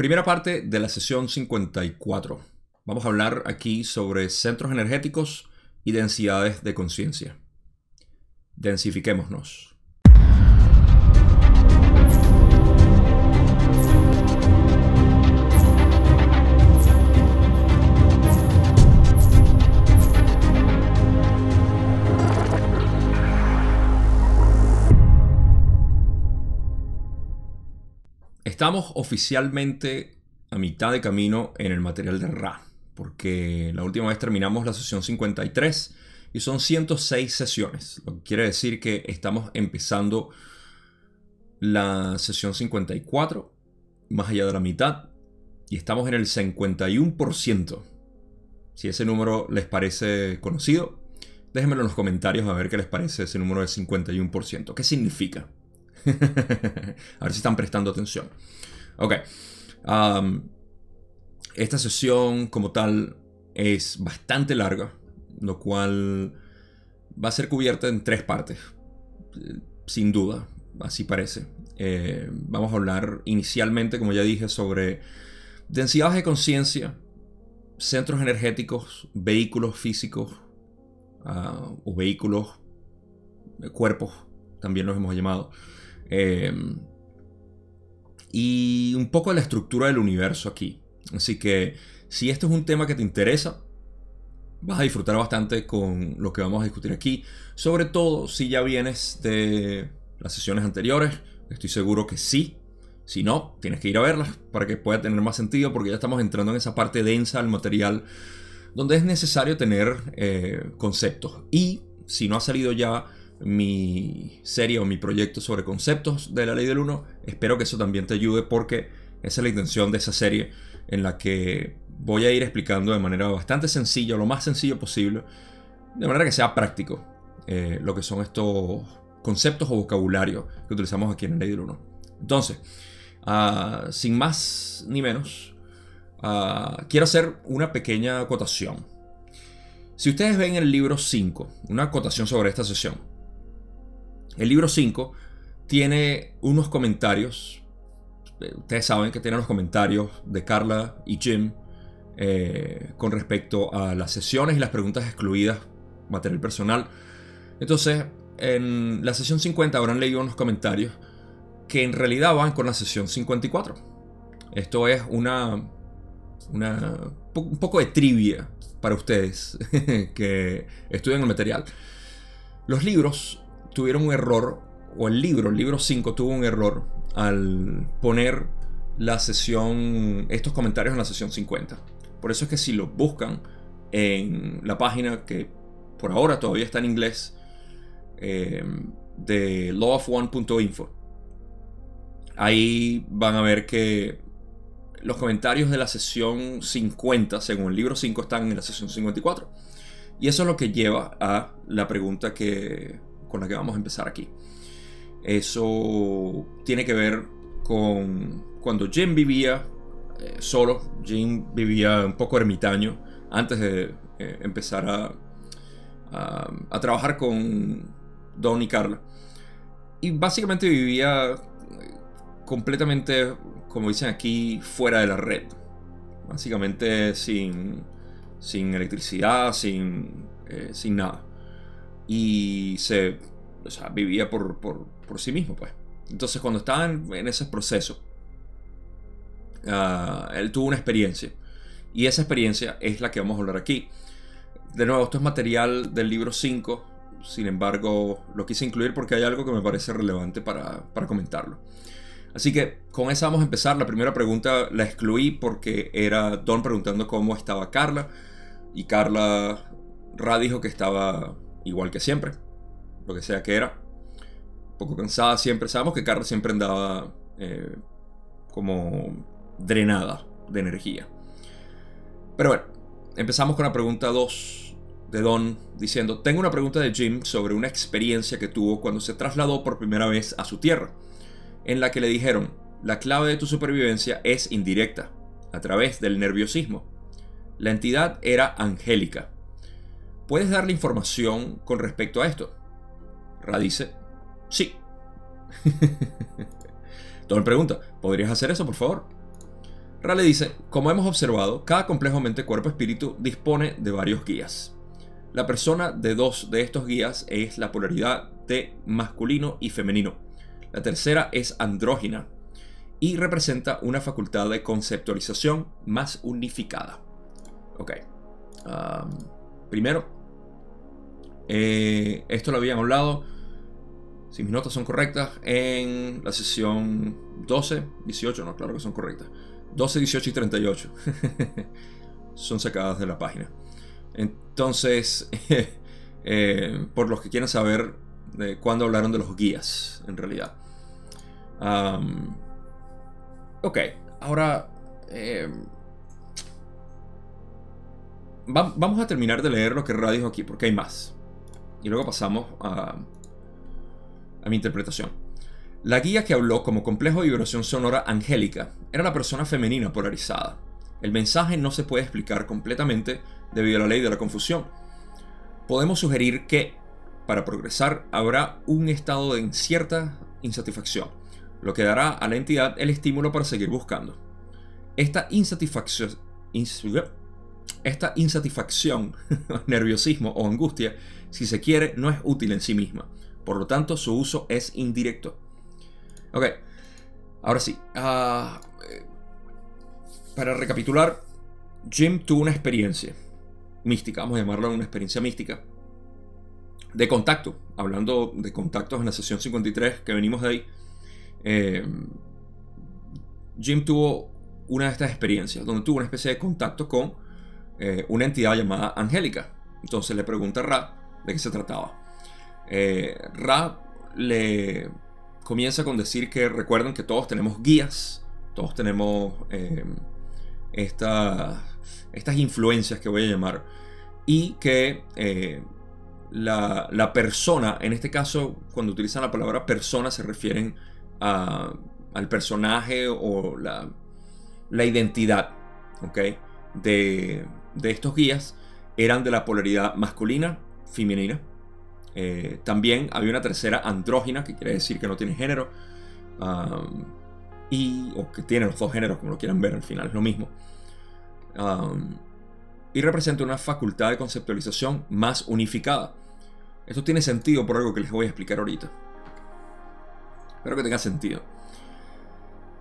Primera parte de la sesión 54. Vamos a hablar aquí sobre centros energéticos y densidades de conciencia. Densifiquémonos. Estamos oficialmente a mitad de camino en el material de Ra, porque la última vez terminamos la sesión 53 y son 106 sesiones, lo que quiere decir que estamos empezando la sesión 54, más allá de la mitad, y estamos en el 51%. Si ese número les parece conocido, déjenmelo en los comentarios a ver qué les parece ese número de 51%. ¿Qué significa? a ver si están prestando atención. Ok. esta sesión como tal es bastante larga, lo cual va a ser cubierta en tres partes. Sin duda, así parece. Eh, vamos a hablar inicialmente, como ya dije, sobre densidades de conciencia, centros energéticos, vehículos físicos ah, o vehículos, cuerpos, también los hemos llamado. Em, y un poco la estructura del universo aquí. Así que si esto es un tema que te interesa, vas a disfrutar bastante con lo que vamos a discutir aquí. Sobre todo si ya vienes de las sesiones anteriores. Estoy seguro que sí. Si no, tienes que ir a verlas para que pueda tener más sentido porque ya estamos entrando en esa parte densa del material donde es necesario tener eh, conceptos. Y si no ha salido ya mi serie o mi proyecto sobre conceptos de la ley del 1. Espero que eso también te ayude porque esa es la intención de esa serie en la que voy a ir explicando de manera bastante sencilla, lo más sencillo posible, de manera que sea práctico eh, lo que son estos conceptos o vocabulario que utilizamos aquí en la ley del 1. Entonces, ah, sin más ni menos, ah, quiero hacer una pequeña acotación. Si ustedes ven el libro 5, una acotación sobre esta sesión, el libro 5 tiene unos comentarios. Eh, ustedes saben que tiene los comentarios de Carla y Jim eh, con respecto a las sesiones y las preguntas excluidas, material personal. Entonces, en la sesión 50 habrán leído unos comentarios que en realidad van con la sesión 54. Esto es una, un poco de trivia para ustedes que estudian el material. Los libros tuvieron un error, o el libro, el libro 5 tuvo un error al poner la sesión, estos comentarios en la sesión 50. Por eso es que si lo buscan en la página que por ahora todavía está en inglés, eh, de lawofone.info, ahí van a ver que los comentarios de la sesión 50, según el libro 5, están en la sesión 54. Y eso es lo que lleva a la pregunta que con la que vamos a empezar aquí. Eso tiene que ver con cuando Jim vivía eh, solo, Jim vivía un poco ermitaño antes de eh, empezar a, trabajar con Don y Carla. Y básicamente vivía eh, completamente, como dicen aquí, fuera de la red. Básicamente sin, sin electricidad, sin, sin nada y se vivía por, sí mismo, pues. Entonces, cuando estaba en, ese proceso, ah, él tuvo una experiencia. Y esa experiencia es la que vamos a hablar aquí. De nuevo, esto es material del libro 5. Sin embargo, lo quise incluir porque hay algo que me parece relevante para, para comentarlo. Así que con esa vamos a empezar. La primera pregunta la excluí porque era Don preguntando cómo estaba Carla. Y Carla Ra dijo que estaba igual que siempre, lo que sea que era. Poco cansada siempre. Sabemos que Carla siempre andaba eh, como drenada de energía. Pero bueno, empezamos con la pregunta 2 de Don diciendo, tengo una pregunta de Jim sobre una experiencia que tuvo cuando se trasladó por primera vez a su tierra, en la que le dijeron, la clave de tu supervivencia es indirecta, a través del nerviosismo. La entidad era angélica, ¿Puedes darle información con respecto a esto? Ra dice, sí. Don pregunta, ¿podrías hacer eso, por favor? Ra le dice, como hemos observado, cada complejo mente, cuerpo, espíritu dispone de varios guías. La persona de dos de estos guías es la polaridad de masculino y femenino. La tercera es andrógina y representa una facultad de conceptualización más unificada. Ok. primero, eh, esto lo habían hablado, si mis notas son correctas, en la sesión 12, 18, no, claro que son correctas. 12, 18 y 38. son sacadas de la página. Entonces, eh, por los que quieran saber de cuándo hablaron de los guías, en realidad. ok, ahora... Eh, vamos a terminar de leer lo que Ra dijo aquí, porque hay más. Y luego pasamos a, mi interpretación. La guía que habló como complejo de vibración sonora angélica era la persona femenina polarizada. El mensaje no se puede explicar completamente debido a la ley de la confusión. Podemos sugerir que, para progresar, habrá un estado de incierta insatisfacción, lo que dará a la entidad el estímulo para seguir buscando. Esta insatisfacción, nerviosismo o angustia, si se quiere, no es útil en sí misma. Por lo tanto, su uso es indirecto. Ok, ahora sí. Ah, eh, para recapitular, Jim tuvo una experiencia mística, vamos a llamarla una experiencia mística, de contacto. Hablando de contactos en la sesión 53 que venimos de ahí, eh, Jim tuvo una de estas experiencias, donde tuvo una especie de contacto con eh, una entidad llamada Angélica. Entonces le pregunta a Ra de qué se trataba. Eh, Ra le comienza con decir que recuerden que todos tenemos guías, todos tenemos estas influencias que voy a llamar, y que la, persona, en este caso, cuando utilizan la palabra persona, se refieren al personaje o la, identidad de, estos guías, eran de la polaridad masculina, femenina. Eh, también había una tercera andrógina, que quiere decir que no tiene género, y, o que tiene los dos géneros, como lo quieran ver, al final es lo mismo y representa una facultad de conceptualización más unificada. Esto tiene sentido por algo que les voy a explicar ahorita. Espero que tenga sentido.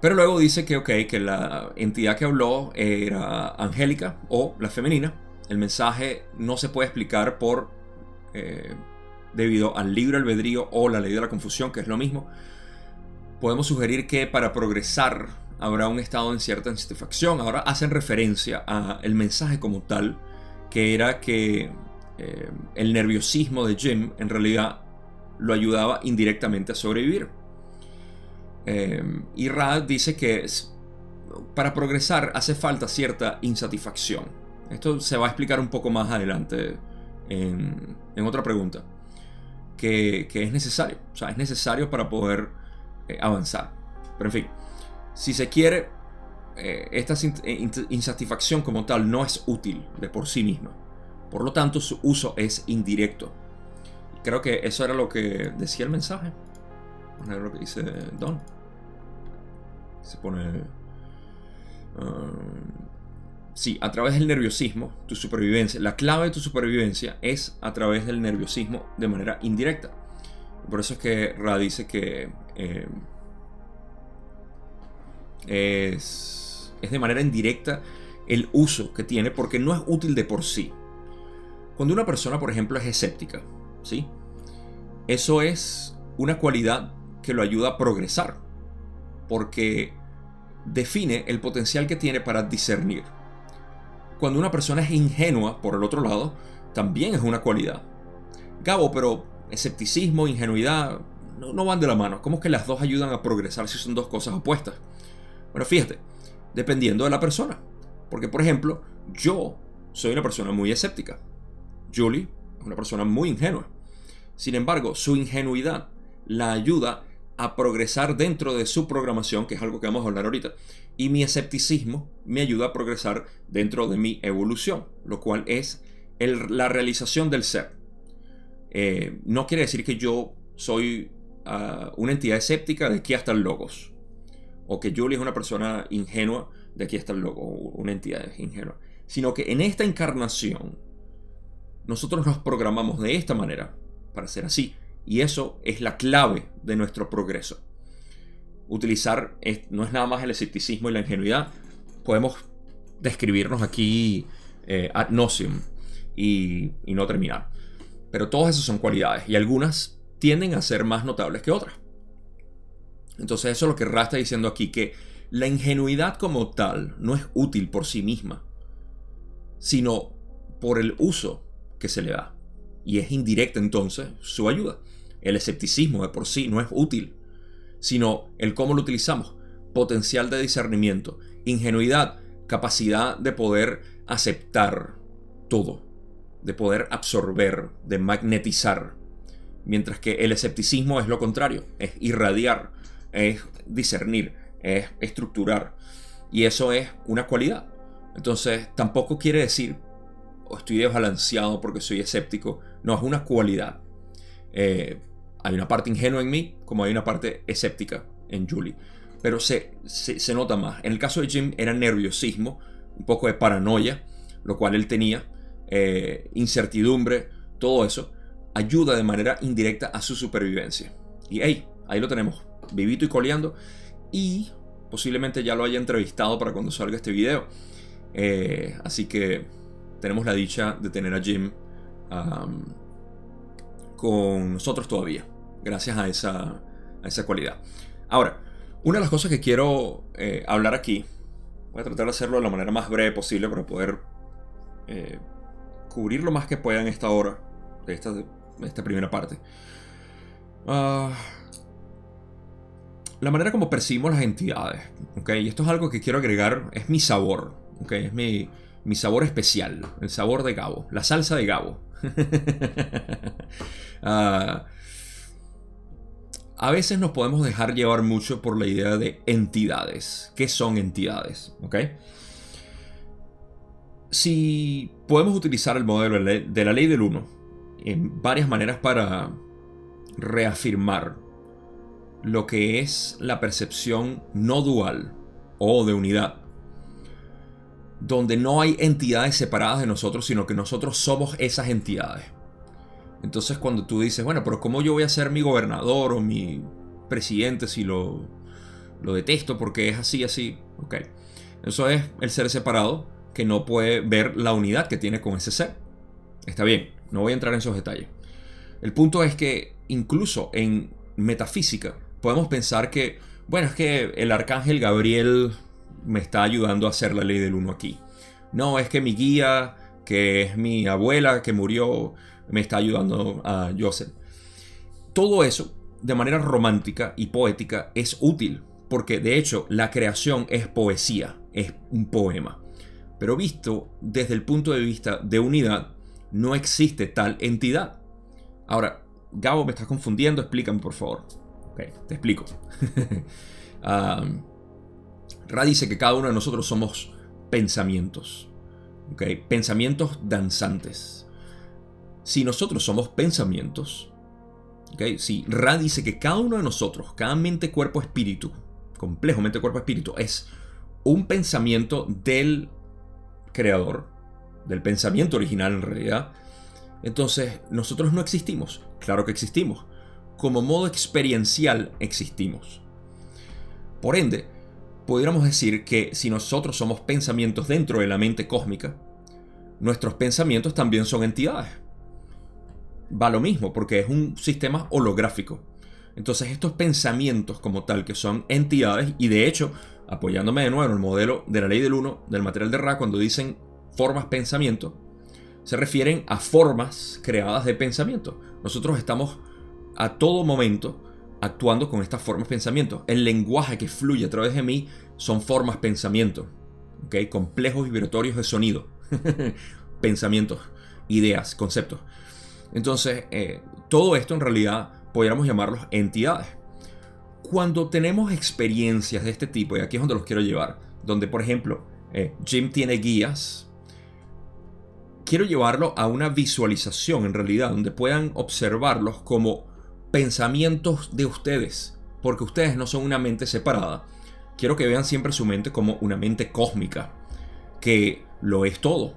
Pero luego dice que, ok, que la entidad que habló era angélica o la femenina. El mensaje no se puede explicar por eh, debido al libre albedrío o la ley de la confusión, que es lo mismo. Podemos sugerir que para progresar habrá un estado de cierta insatisfacción. Ahora hacen referencia al mensaje como tal, que era que eh, el nerviosismo de Jim en realidad lo ayudaba indirectamente a sobrevivir. Eh, y Rad dice que para progresar hace falta cierta insatisfacción. Esto se va a explicar un poco más adelante en, otra pregunta. Que, es necesario. O sea, es necesario para poder eh, avanzar. Pero en fin. Si se quiere, eh, esta eh, insatisfacción como tal no es útil de por sí misma. Por lo tanto, su uso es indirecto. Creo que eso era lo que decía el mensaje. Vamos a ver lo que dice Don. Se pone... Um, sí, a través del nerviosismo, tu supervivencia, la clave de tu supervivencia es a través del nerviosismo de manera indirecta. Por eso es que Ra dice que eh, es, de manera indirecta el uso que tiene porque no es útil de por sí. Cuando una persona, por ejemplo, es escéptica, ¿sí? Eso es una cualidad que lo ayuda a progresar porque define el potencial que tiene para discernir. Cuando una persona es ingenua, por el otro lado, también es una cualidad. Gabo, pero escepticismo, ingenuidad, no, no, van de la mano. ¿Cómo es que las dos ayudan a progresar si son dos cosas opuestas? Bueno, fíjate, dependiendo de la persona. Porque, por ejemplo, yo soy una persona muy escéptica. Julie es una persona muy ingenua. Sin embargo, su ingenuidad la ayuda a progresar dentro de su programación, que es algo que vamos a hablar ahorita. Y mi escepticismo me ayuda a progresar dentro de mi evolución, lo cual es la realización del ser. Eh, no quiere decir que yo soy ah, una entidad escéptica de aquí hasta el logos o que Julie es una persona ingenua de aquí está el logo, una entidad ingenua, sino que en esta encarnación nosotros nos programamos de esta manera para ser así. Y eso es la clave de nuestro progreso. Utilizar no es nada más el escepticismo y la ingenuidad. Podemos describirnos aquí eh, ad nocium y, y no terminar. Pero todas esas son cualidades y algunas tienden a ser más notables que otras. Entonces eso es lo que Ra está diciendo aquí, que la ingenuidad como tal no es útil por sí misma, sino por el uso que se le da. Y es indirecta entonces su ayuda. El escepticismo de por sí no es útil, sino el cómo lo utilizamos. Potencial de discernimiento, ingenuidad, capacidad de poder aceptar todo, de poder absorber, de magnetizar. Mientras que el escepticismo es lo contrario, es irradiar, es discernir, es estructurar. Y eso es una cualidad. Entonces tampoco quiere decir, o estoy desbalanceado porque soy escéptico. No, es una cualidad. Eh, hay una parte ingenua en mí, como hay una parte escéptica en Julie. Pero se, se, nota más. En el caso de Jim era nerviosismo, un poco de paranoia, lo cual él tenía, eh, incertidumbre, todo eso, ayuda de manera indirecta a su supervivencia. Y hey, ahí lo tenemos, vivito y coleando. Y posiblemente ya lo haya entrevistado para cuando salga este video. Eh, así que tenemos la dicha de tener a Jim con nosotros todavía, gracias a esa, esa cualidad. Ahora, una de las cosas que quiero eh, hablar aquí, voy a tratar de hacerlo de la manera más breve posible para poder eh, cubrir lo más que pueda en esta hora, de esta, esta primera parte. Ah, la manera como percibimos las entidades, ¿ok? Y esto es algo que quiero agregar, es mi sabor, ¿ok? Es mi, mi sabor especial, el sabor de Gabo, la salsa de Gabo. Ah, a veces nos podemos dejar llevar mucho por la idea de entidades. ¿Qué son entidades? ¿Ok? Si podemos utilizar el modelo de la ley del 1 en varias maneras para reafirmar lo que es la percepción no dual o de unidad donde no hay entidades separadas de nosotros, sino que nosotros somos esas entidades. Entonces cuando tú dices, bueno, pero ¿cómo yo voy a ser mi gobernador o mi presidente si lo, lo detesto porque es así, así? Ok. Eso es el ser separado que no puede ver la unidad que tiene con ese ser. Está bien, no voy a entrar en esos detalles. El punto es que incluso en metafísica podemos pensar que, bueno, es que el arcángel Gabriel me está ayudando a hacer la ley del uno aquí. No, es que mi guía, que es mi abuela que murió, me está ayudando a Joseph. Todo eso, de manera romántica y poética, es útil, porque de hecho la creación es poesía, es un poema. Pero visto desde el punto de vista de unidad, no existe tal entidad. Ahora, Gabo, me estás confundiendo, explícame por favor. Ok, te explico. Ah, Ra dice que cada uno de nosotros somos pensamientos. Pensamientos danzantes. Si nosotros somos pensamientos, si Ra dice que cada uno de nosotros, cada mente, cuerpo, espíritu, complejo mente, cuerpo, espíritu, es un pensamiento del creador, del pensamiento original en realidad, entonces nosotros no existimos. Claro que existimos. Como modo experiencial existimos. Por ende, pudiéramos decir que si nosotros somos pensamientos dentro de la mente cósmica, nuestros pensamientos también son entidades. Va lo mismo, porque es un sistema holográfico. Entonces estos pensamientos como tal, que son entidades, y de hecho, apoyándome de nuevo en el modelo de la ley del 1 del material de Ra, cuando dicen formas pensamiento, se refieren a formas creadas de pensamiento. Nosotros estamos a todo momento actuando con estas formas pensamiento. El lenguaje que fluye a través de mí son formas pensamiento. ¿okay? Complejos vibratorios de sonido. Pensamientos, ideas, conceptos. Entonces, eh, todo esto en realidad podríamos llamarlos entidades. Cuando tenemos experiencias de este tipo, y aquí es donde los quiero llevar, donde por ejemplo eh, Jim tiene guías, quiero llevarlo a una visualización en realidad, donde puedan observarlos como pensamientos de ustedes, porque ustedes no son una mente separada, quiero que vean siempre su mente como una mente cósmica, que lo es todo.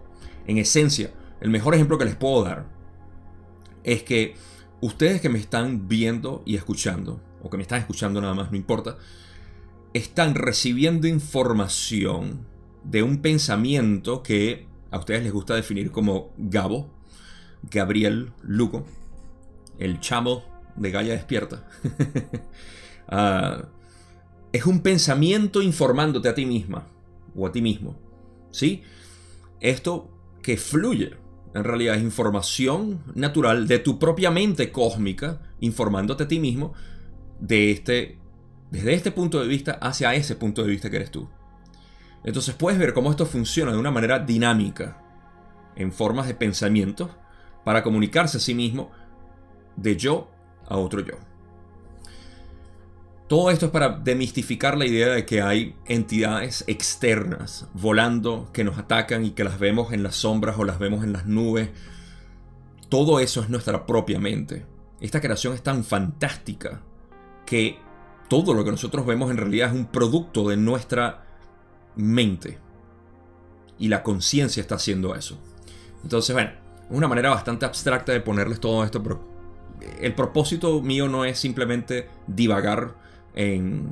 En esencia, el mejor ejemplo que les puedo dar es que ustedes que me están viendo y escuchando, o que me están escuchando nada más, no importa, están recibiendo información de un pensamiento que a ustedes les gusta definir como Gabo, Gabriel Luco, el chamo de Gaia Despierta. Ah, es un pensamiento informándote a ti misma o a ti mismo. ¿Sí? Esto que fluye en realidad es información natural de tu propia mente cósmica informándote a ti mismo de este, desde este punto de vista hacia ese punto de vista que eres tú. Entonces puedes ver cómo esto funciona de una manera dinámica, en formas de pensamiento, para comunicarse a sí mismo de yo a otro yo. Todo esto es para demistificar la idea de que hay entidades externas volando que nos atacan y que las vemos en las sombras o las vemos en las nubes. Todo eso es nuestra propia mente. Esta creación es tan fantástica que todo lo que nosotros vemos en realidad es un producto de nuestra mente. Y la conciencia está haciendo eso. Entonces, bueno, es una manera bastante abstracta de ponerles todo esto, pero el propósito mío no es simplemente divagar en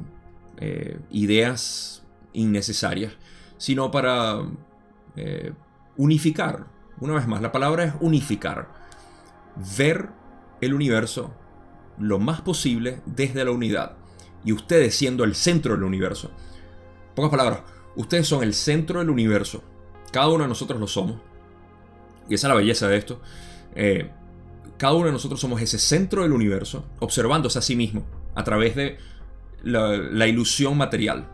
eh, ideas innecesarias, sino para eh, unificar. Una vez más, la palabra es unificar. Ver el universo lo más posible desde la unidad. Y ustedes siendo el centro del universo. Pocas palabras, ustedes son el centro del universo. Cada uno de nosotros lo somos. Y esa es la belleza de esto. Eh, cada uno de nosotros somos ese centro del universo, observándose a sí mismo a través de la, ilusión material,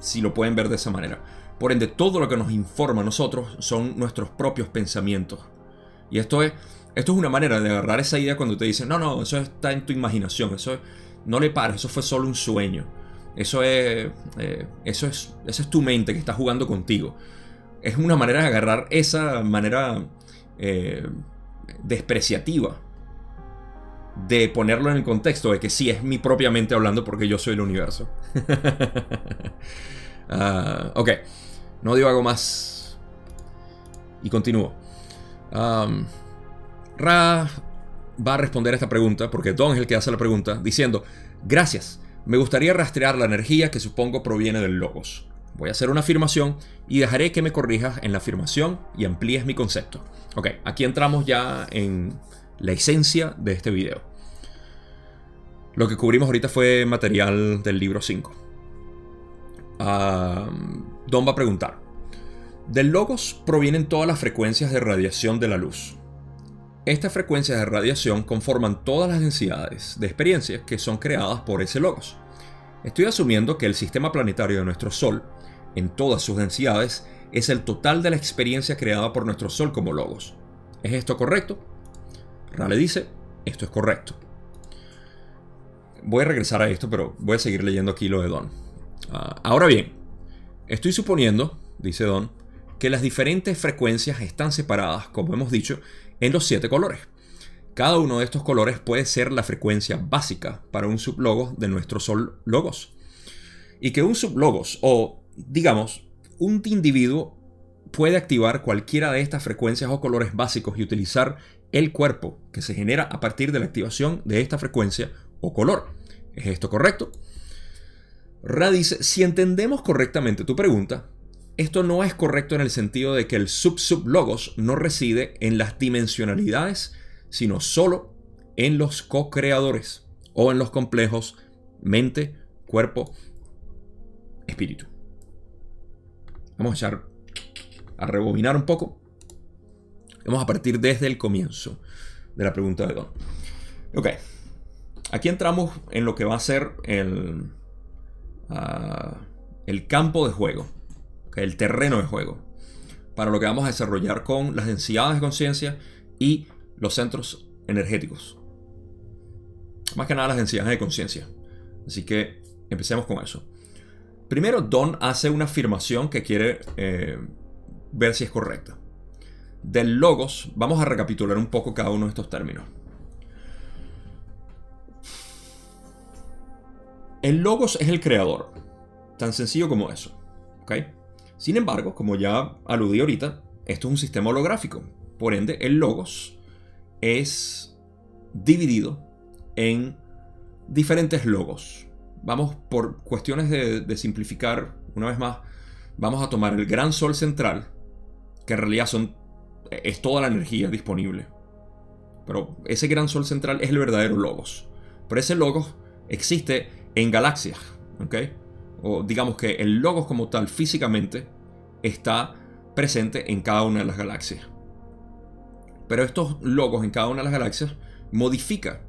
si lo pueden ver de esa manera. Por ende, todo lo que nos informa a nosotros son nuestros propios pensamientos. Y esto es, esto es una manera de agarrar esa idea cuando te dicen, no, no, eso está en tu imaginación, eso no le pares, eso fue solo un sueño. Eso es, eh, eso es, esa es tu mente que está jugando contigo. Es una manera de agarrar esa manera eh, despreciativa de ponerlo en el contexto de que sí es mi propia mente hablando porque yo soy el universo. Ah, ok, no digo algo más. Y continúo. Ra va a responder a esta pregunta porque Don es el que hace la pregunta diciendo, gracias, me gustaría rastrear la energía que supongo proviene del logos. Voy a hacer una afirmación y dejaré que me corrijas en la afirmación y amplíes mi concepto. Ok, aquí entramos ya en la esencia de este video. Lo que cubrimos ahorita fue material del libro 5. Don va a preguntar. Del logos provienen todas las frecuencias de radiación de la luz. Estas frecuencias de radiación conforman todas las densidades de experiencias que son creadas por ese logos. Estoy asumiendo que el sistema planetario de nuestro Sol, en todas sus densidades, es el total de la experiencia creada por nuestro Sol como logos. ¿Es esto correcto? Rale dice, esto es correcto voy a regresar a esto, pero voy a seguir leyendo aquí lo de Don. Ah, ahora bien, estoy suponiendo, dice Don, que las diferentes frecuencias están separadas, como hemos dicho, en los siete colores. Cada uno de estos colores puede ser la frecuencia básica para un sublogo de nuestro Sol Logos. Y que un sublogos, o digamos, un individuo, puede activar cualquiera de estas frecuencias o colores básicos y utilizar el cuerpo que se genera a partir de la activación de esta frecuencia o color. ¿Es esto correcto? Ra dice, si entendemos correctamente tu pregunta, esto no es correcto en el sentido de que el sub-sub-logos no reside en las dimensionalidades, sino solo en los co-creadores o en los complejos mente, cuerpo, espíritu. Vamos a echar a rebobinar un poco. Vamos a partir desde el comienzo de la pregunta de Don. Ok. Aquí entramos en lo que va a ser el, ah, el campo de juego, el terreno de juego, para lo que vamos a desarrollar con las densidades de conciencia y los centros energéticos. Más que nada las densidades de conciencia. Así que empecemos con eso. Primero, Don hace una afirmación que quiere eh, ver si es correcta. Del logos, vamos a recapitular un poco cada uno de estos términos. El logos es el creador. Tan sencillo como eso. Sin embargo, como ya aludí ahorita, esto es un sistema holográfico. Por ende, el logos es dividido en diferentes logos. Vamos por cuestiones de, de simplificar, una vez más, vamos a tomar el gran sol central, que en realidad son, es toda la energía disponible. Pero ese gran sol central es el verdadero logos. Pero ese logos existe en galaxias. O digamos que el logos como tal físicamente está presente en cada una de las galaxias. Pero estos logos en cada una de las galaxias modifica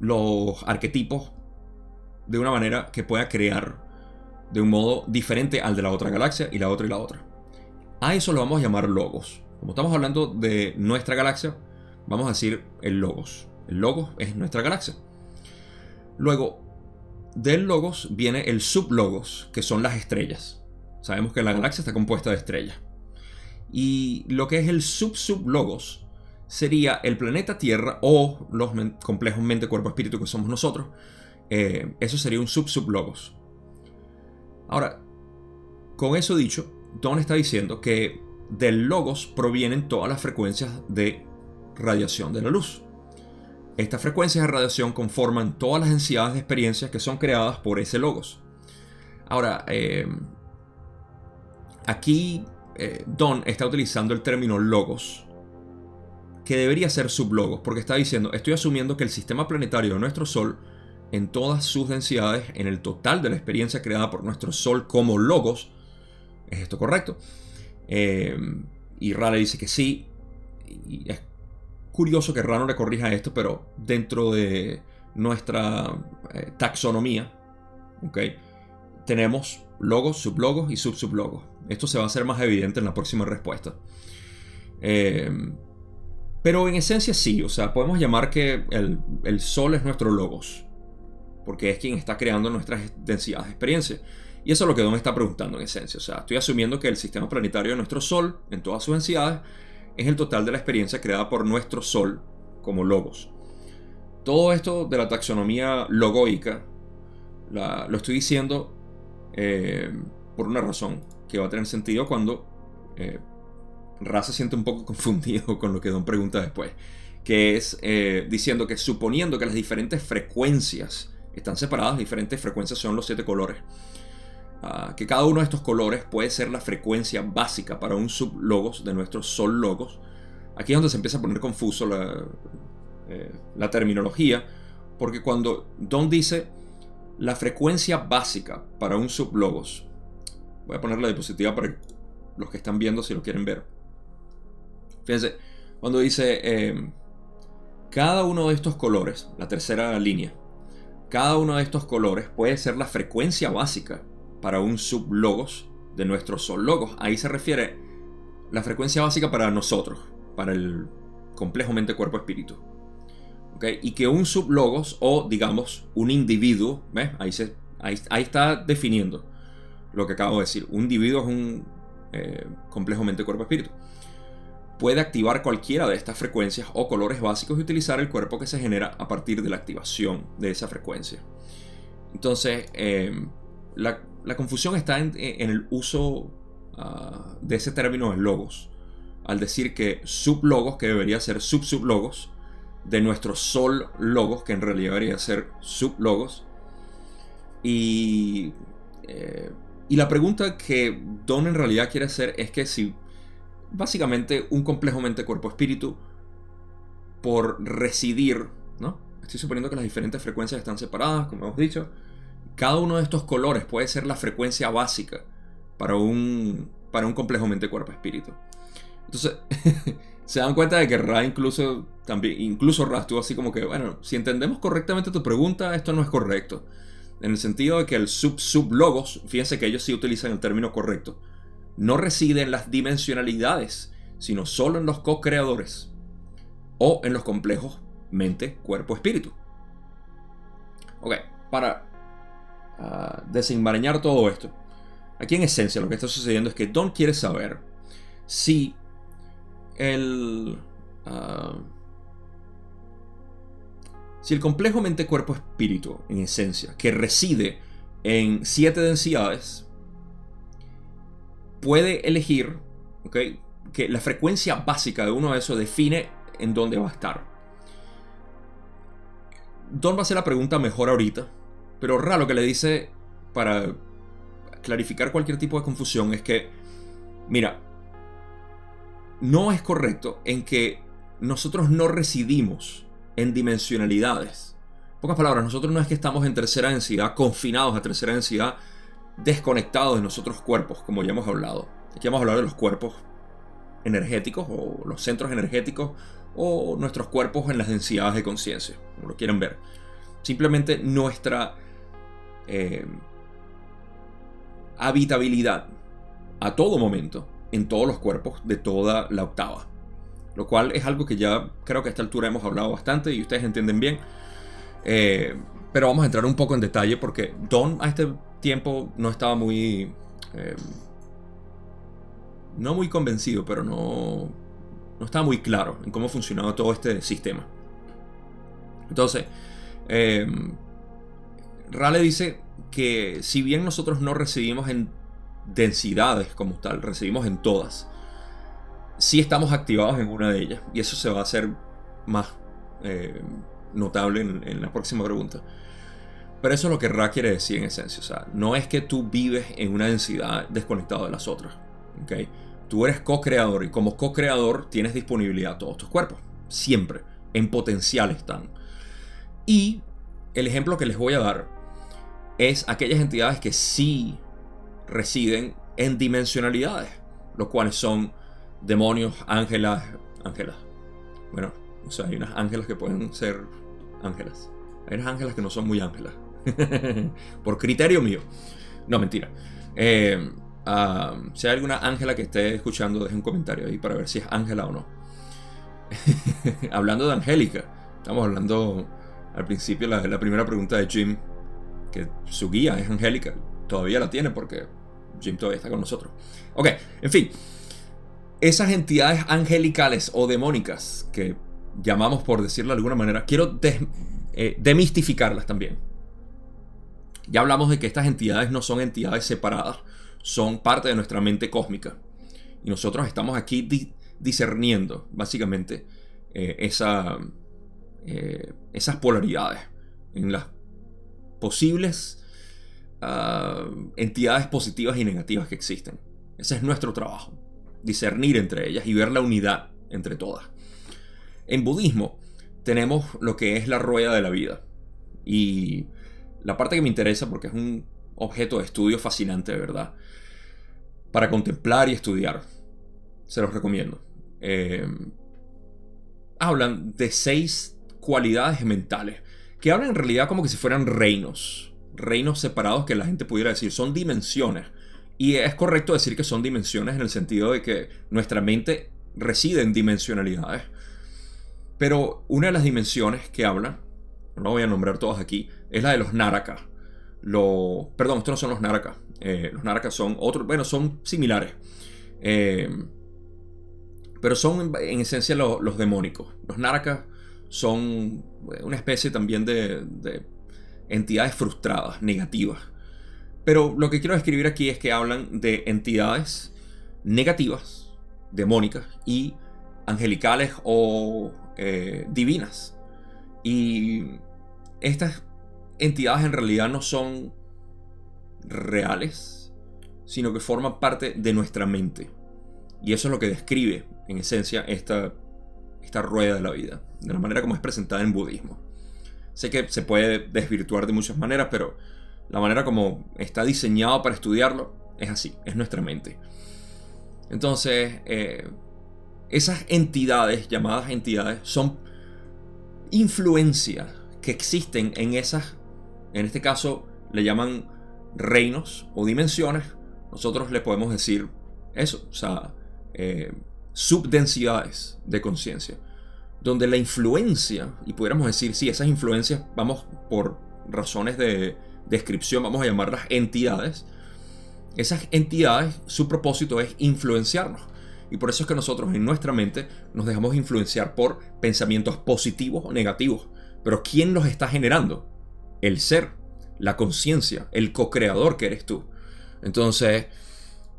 los arquetipos de una manera que pueda crear de un modo diferente al de la otra galaxia y la otra y la otra. A eso lo vamos a llamar logos. Como estamos hablando de nuestra galaxia, vamos a decir el logos. El logos es nuestra galaxia. Luego, del logos viene el sublogos, que son las estrellas. Sabemos que la galaxia está compuesta de estrellas. Y lo que es el sub-sublogos sería el planeta Tierra o los complejos mente, cuerpo, espíritu que somos nosotros. Eh, eso sería un sub-sublogos. Ahora, con eso dicho, Don está diciendo que del logos provienen todas las frecuencias de radiación de la luz. Estas frecuencias de radiación conforman todas las densidades de experiencias que son creadas por ese logos. Ahora, eh, aquí eh, Don está utilizando el término logos, que debería ser sublogos, porque está diciendo, estoy asumiendo que el sistema planetario de nuestro Sol en todas sus densidades en el total de la experiencia creada por nuestro Sol como logos. ¿Es esto correcto? Eh, y Rale dice que sí. Es curioso que Rano le corrija esto, pero dentro de nuestra eh, taxonomía, tenemos logos, sublogos y subsublogos. Esto se va a hacer más evidente en la próxima respuesta. Eh, pero en esencia sí, o sea, podemos llamar que el, el Sol es nuestro logos porque es quien está creando nuestras densidades de experiencia. Y eso es lo que Don está preguntando en esencia. O sea, estoy asumiendo que el sistema planetario de nuestro Sol, en todas sus densidades, es el total de la experiencia creada por nuestro Sol como logos. Todo esto de la taxonomía logoica lo estoy diciendo eh, por una razón que va a tener sentido cuando eh, Ra se siente un poco confundido con lo que Don pregunta después. Que es eh, diciendo que suponiendo que las diferentes frecuencias están separadas, diferentes frecuencias son los siete colores. Ah, que cada uno de estos colores puede ser la frecuencia básica para un sublogos de nuestro sol logos. Aquí es donde se empieza a poner confuso la, eh, la terminología, porque cuando Don dice la frecuencia básica para un sublogos, voy a poner la diapositiva para los que están viendo si lo quieren ver. Fíjense, cuando dice eh, cada uno de estos colores, la tercera línea, cada uno de estos colores puede ser la frecuencia básica para un sublogos de nuestro sol logos. Ahí se refiere la frecuencia básica para nosotros, para el complejo mente, cuerpo, espíritu. Y que un sublogos o digamos un individuo, Ahí, se, ahí, está definiendo lo que acabo de decir. Un individuo es un eh, complejo mente, cuerpo, espíritu puede activar cualquiera de estas frecuencias o colores básicos y utilizar el cuerpo que se genera a partir de la activación de esa frecuencia. Entonces, em, la, confusión está en, el uso ah, de ese término de logos. Al decir que sublogos, que debería ser sub-sublogos, de nuestro sol logos, que en realidad debería ser sublogos. Y, eh, y la pregunta que Don en realidad quiere hacer es que si básicamente un complejo mente cuerpo espíritu por residir, ¿no? Estoy suponiendo que las diferentes frecuencias están separadas, como hemos dicho. Cada uno de estos colores puede ser la frecuencia básica para un, para un complejo mente cuerpo espíritu. Entonces, se dan cuenta de que Ra incluso también, incluso Ra estuvo así como que, bueno, si entendemos correctamente tu pregunta, esto no es correcto. En el sentido de que el sub-sub-logos, fíjense que ellos sí utilizan el término correcto no reside en las dimensionalidades, sino solo en los co-creadores o en los complejos mente, cuerpo, espíritu. Ok, para uh, desenmarañar todo esto, aquí en esencia lo que está sucediendo es que Don quiere saber si el... Ah, si el complejo mente, cuerpo, espíritu, en esencia, que reside en siete densidades, puede elegir que la frecuencia básica de uno de esos define en dónde va a estar. Don va a hacer la pregunta mejor ahorita, pero Ra lo que le dice para clarificar cualquier tipo de confusión es que, mira, no es correcto en que nosotros no residimos en dimensionalidades. En pocas palabras, nosotros no es que estamos en tercera densidad, confinados a tercera densidad, desconectados de nosotros cuerpos, como ya hemos hablado. Aquí vamos a hablar de los cuerpos energéticos o los centros energéticos o nuestros cuerpos en las densidades de conciencia, como lo quieran ver. Simplemente nuestra eh, habitabilidad a todo momento en todos los cuerpos de toda la octava. Lo cual es algo que ya creo que a esta altura hemos hablado bastante y ustedes entienden bien. Eh, pero vamos a entrar un poco en detalle porque Don a este tiempo no estaba muy... Eh, no muy convencido, pero no, no estaba muy claro en cómo funcionaba todo este sistema. Entonces, Rale dice que si bien nosotros no recibimos en densidades como tal, recibimos en todas, sí estamos activados en una de ellas. Y eso se va a hacer más eh, notable en, la próxima pregunta. Pero eso es lo que Ra quiere decir en esencia. O sea, no es que tú vives en una densidad desconectada de las otras. ¿okay? Tú eres co-creador y como co-creador tienes disponibilidad a todos tus cuerpos. Siempre. En potencial están. Y el ejemplo que les voy a dar es aquellas entidades que sí residen en dimensionalidades, los cuales son demonios, ángelas, ángelas. Bueno, o sea, hay unas ángelas que pueden ser ángelas. Hay unas ángelas que no son muy ángelas. Por criterio mío. No, mentira. Eh, ah, si hay alguna ángela que esté escuchando, dejen un comentario ahí para ver si es ángela o no. hablando de Angélica, estamos hablando al principio la primera pregunta de Jim, que su guía es Angélica. Todavía la tiene porque Jim todavía está con nosotros. Ok, en fin. Esas entidades angelicales o demónicas que llamamos por decirlo de alguna manera, quiero eh, demistificarlas también. Ya hablamos de que estas entidades no son entidades separadas, son parte de nuestra mente cósmica. Y nosotros estamos aquí discerniendo, básicamente, eh, esa, eh, esas polaridades en las posibles ah, entidades positivas y negativas que existen. Ese es nuestro trabajo, discernir entre ellas y ver la unidad entre todas. En budismo tenemos lo que es la rueda de la vida. Y la parte que me interesa, porque es un objeto de estudio fascinante, de verdad, para contemplar y estudiar. Se los recomiendo. Eh, hablan de seis cualidades mentales, que hablan en realidad como que si fueran reinos, reinos separados que la gente pudiera decir, son dimensiones. Y es correcto decir que son dimensiones en el sentido de que nuestra mente reside en dimensionalidades. Pero una de las dimensiones que habla, no voy a nombrar todas aquí, es la de los Naraka. Lo, perdón, estos no son los Naraka. Eh, los Naraka son otros, bueno, son similares. Eh, pero son en esencia los demónicos. Los Naraka son una especie también de, entidades frustradas, negativas. Pero lo que quiero describir aquí es que hablan de entidades negativas, demónicas y angelicales o eh, divinas. Y estas entidades en realidad no son reales, sino que forman parte de nuestra mente. Y eso es lo que describe, en esencia, esta esta rueda de la vida, de la manera como es presentada en budismo. Sé que se puede desvirtuar de muchas maneras, pero la manera como está diseñado para estudiarlo es así, es nuestra mente. Entonces, eh, esas entidades, llamadas entidades, son influencias que existen en esas, en este caso le llaman reinos o dimensiones, nosotros le podemos decir eso, o sea, eh, subdensidades de conciencia, donde la influencia, y pudiéramos decir, sí, esas influencias, vamos por razones de descripción, vamos a llamarlas entidades, esas entidades, su propósito es influenciarnos. Y por eso es que nosotros en nuestra mente nos dejamos influenciar por pensamientos positivos o negativos. Pero ¿quién los está generando? El ser, la conciencia, el co-creador que eres tú. Entonces,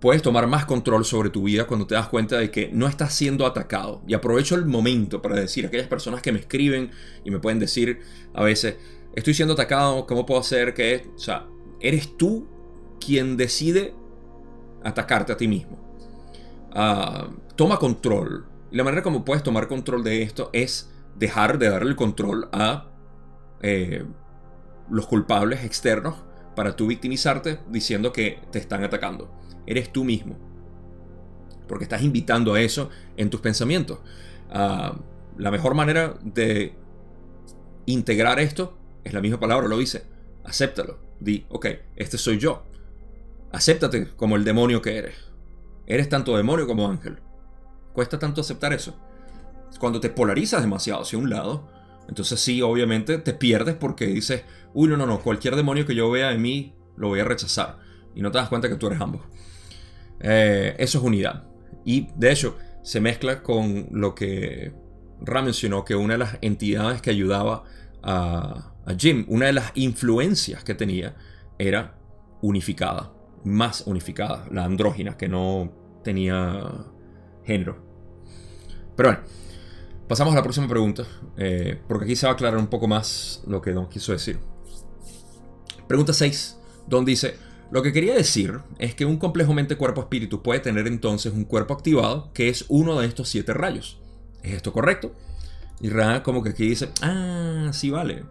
puedes tomar más control sobre tu vida cuando te das cuenta de que no estás siendo atacado. Y aprovecho el momento para decir a aquellas personas que me escriben y me pueden decir a veces, estoy siendo atacado, ¿cómo puedo hacer que... O sea, eres tú quien decide atacarte a ti mismo. Ah, toma control. Y la manera como puedes tomar control de esto es dejar de darle el control a eh, los culpables externos para tú victimizarte diciendo que te están atacando. Eres tú mismo. Porque estás invitando a eso en tus pensamientos. Ah, la mejor manera de integrar esto es la misma palabra, lo dice. Acéptalo. Di, ok, este soy yo. Acéptate como el demonio que eres. Eres tanto demonio como ángel. Cuesta tanto aceptar eso. Cuando te polarizas demasiado hacia un lado, entonces sí, obviamente te pierdes porque dices, uy, no, no, no, cualquier demonio que yo vea en mí lo voy a rechazar. Y no te das cuenta que tú eres ambos. Eh, eso es unidad. Y de hecho, se mezcla con lo que Ra mencionó, que una de las entidades que ayudaba a, Jim, una de las influencias que tenía, era unificada, más unificada, la andrógina, que no tenía género. Pero bueno, pasamos a la próxima pregunta, eh, porque aquí se va a aclarar un poco más lo que Don quiso decir. Pregunta 6. Don dice, lo que quería decir es que un complejo mente-cuerpo-espíritu puede tener entonces un cuerpo activado que es uno de estos siete rayos. ¿Es esto correcto? Y Ra como que aquí dice, ah, sí vale.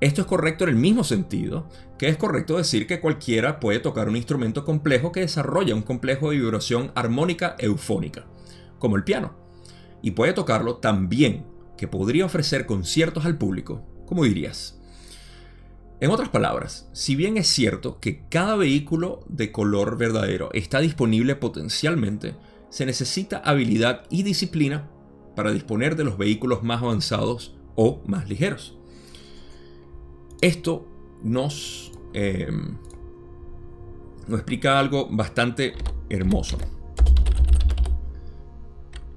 Esto es correcto en el mismo sentido que es correcto decir que cualquiera puede tocar un instrumento complejo que desarrolla un complejo de vibración armónica eufónica, como el piano, y puede tocarlo tan bien que podría ofrecer conciertos al público, como dirías. En otras palabras, si bien es cierto que cada vehículo de color verdadero está disponible potencialmente, se necesita habilidad y disciplina para disponer de los vehículos más avanzados o más ligeros. Esto nos, em, nos explica algo bastante hermoso.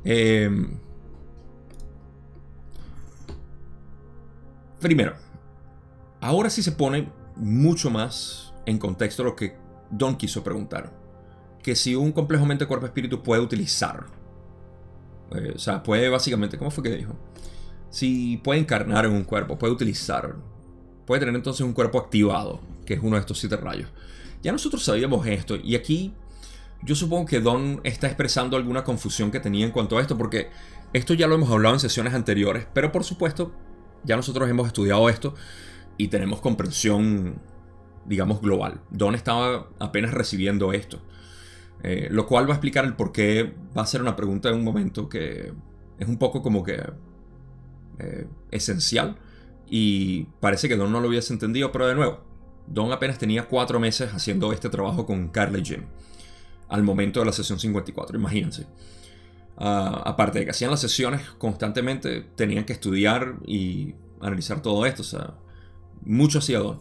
Em, primero, ahora sí se pone mucho más en contexto lo que Don quiso preguntar. Que si un complejo mente, cuerpo, espíritu puede utilizar. Eh, o sea, puede básicamente, ¿cómo fue que dijo? Si puede encarnar en un cuerpo, puede utilizar puede tener entonces un cuerpo activado, que es uno de estos siete rayos. Ya nosotros sabíamos esto, y aquí yo supongo que Don está expresando alguna confusión que tenía en cuanto a esto, porque esto ya lo hemos hablado en sesiones anteriores, pero por supuesto, ya nosotros hemos estudiado esto y tenemos comprensión, digamos, global. Don estaba apenas recibiendo esto, eh, lo cual va a explicar el por qué va a ser una pregunta en un momento que es un poco como que eh, esencial y parece que Don no lo hubiese entendido, pero de nuevo, Don apenas tenía cuatro meses haciendo este trabajo con Carla y Jim. Al momento de la sesión 54, imagínense. Ah, aparte de que hacían las sesiones constantemente, tenían que estudiar y analizar todo esto. O sea, mucho hacía Don.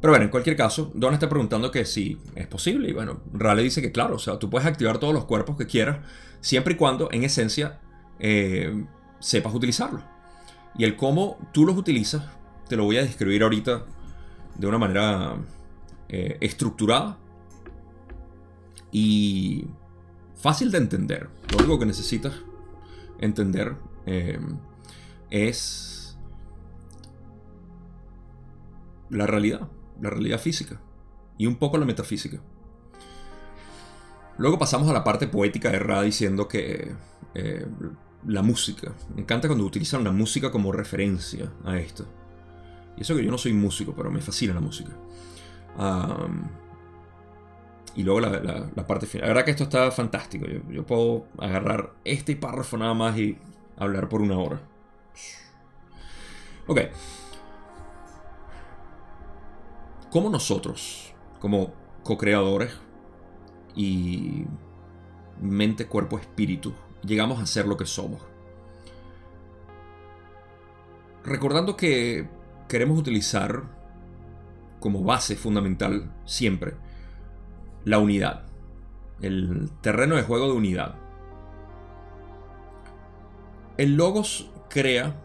Pero bueno, en cualquier caso, Don está preguntando que si es posible. Y bueno, Raleigh dice que claro, o sea, tú puedes activar todos los cuerpos que quieras, siempre y cuando, en esencia, eh, sepas utilizarlos. Y el cómo tú los utilizas, te lo voy a describir ahorita de una manera eh, estructurada y fácil de entender. Lo único que necesitas entender eh, es la realidad, la realidad física y un poco la metafísica. Luego pasamos a la parte poética de Ra diciendo que eh, la música. Me encanta cuando utilizan la música como referencia a esto. Y eso que yo no soy músico, pero me fascina la música. y luego la, parte final. La verdad que esto está fantástico. Yo, puedo agarrar este párrafo nada más y hablar por una hora. Ok. Como nosotros, como co-creadores y mente, cuerpo, espíritu, llegamos a ser lo que somos. Recordando que queremos utilizar como base fundamental siempre la unidad, el terreno de juego de unidad. El Logos crea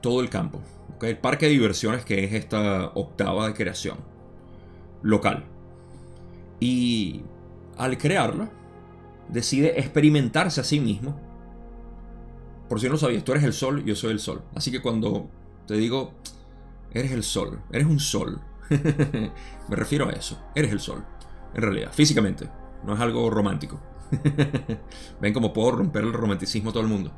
todo el campo, el parque de diversiones que es esta octava de creación. Local. Y al crearla, decide experimentarse a sí mismo. Por si no lo sabías, tú eres el sol, yo soy el sol. Así que cuando te digo, eres el sol, eres un sol, me refiero a eso, eres el sol, en realidad, físicamente, no es algo romántico. Ven como puedo romper el romanticismo a todo el mundo.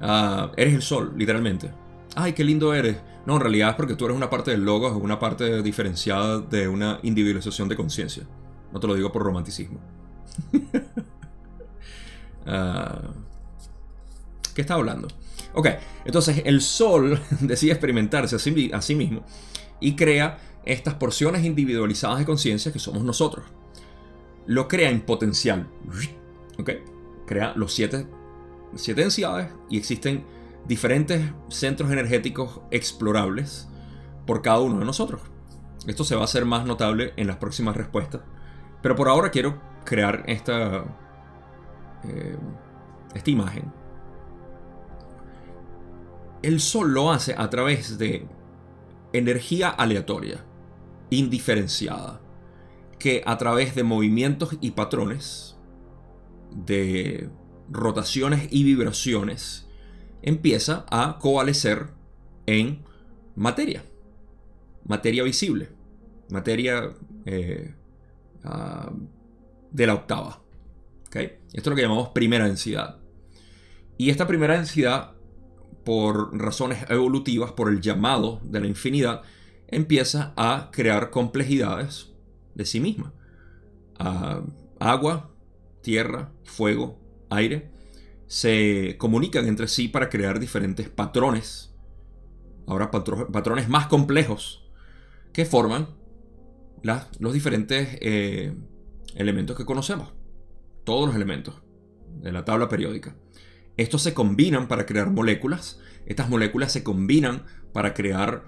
Ah, eres el sol, literalmente. Ay, qué lindo eres. No, en realidad es porque tú eres una parte del logo, una parte diferenciada de una individualización de conciencia. No te lo digo por romanticismo. Ah, ¿Qué está hablando? Ok, entonces el sol decide experimentarse a sí, a sí mismo y crea estas porciones individualizadas de conciencia que somos nosotros. Lo crea en potencial. Ok, crea los siete, siete densidades y existen diferentes centros energéticos explorables por cada uno de nosotros. Esto se va a hacer más notable en las próximas respuestas. Pero por ahora quiero crear esta, eh, esta imagen. El Sol lo hace a través de energía aleatoria, indiferenciada, que a través de movimientos y patrones, de rotaciones y vibraciones, empieza a coalescer en materia, materia visible, materia eh, ah, de la octava. Esto es lo que llamamos primera densidad. Y esta primera densidad, por razones evolutivas, por el llamado de la infinidad, empieza a crear complejidades de sí misma. Ah, agua, tierra, fuego, aire, se comunican entre sí para crear diferentes patrones. Ahora patrones más complejos que forman los diferentes eh, elementos que conocemos todos los elementos de la tabla periódica. Estos se combinan para crear moléculas. Estas moléculas se combinan para crear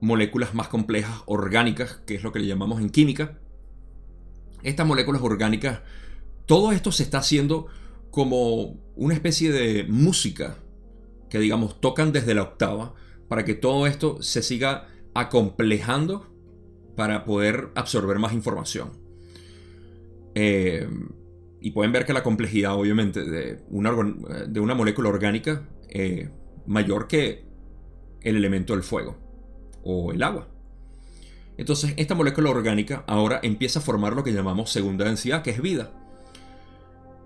moléculas más complejas, orgánicas, que es lo que le llamamos en química. Estas moléculas orgánicas, todo esto se está haciendo como una especie de música que digamos tocan desde la octava para que todo esto se siga acomplejando para poder absorber más información. Eh, y pueden ver que la complejidad, obviamente, de una, de una molécula orgánica es mayor que el elemento del fuego o el agua. Entonces, esta molécula orgánica ahora empieza a formar lo que llamamos segunda densidad, que es vida.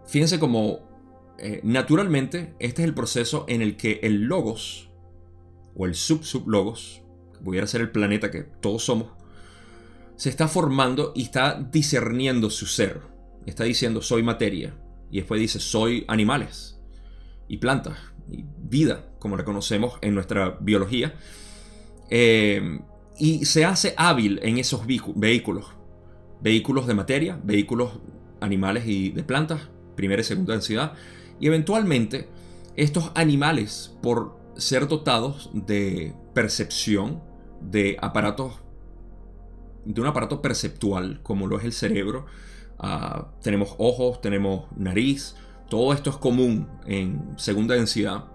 Fíjense cómo eh, naturalmente este es el proceso en el que el logos o el sub-sub-logos, pudiera ser el planeta que todos somos, se está formando y está discerniendo su ser está diciendo soy materia. Y después dice soy animales y plantas y vida, como la conocemos en nuestra biología. Eh, y se hace hábil en esos vehículos. Vehículos de materia, vehículos animales y de plantas, primera y segunda densidad. Y eventualmente estos animales, por ser dotados de percepción, de aparatos, de un aparato perceptual, como lo es el cerebro, Ah, tenemos ojos, tenemos nariz, todo esto es común en segunda densidad.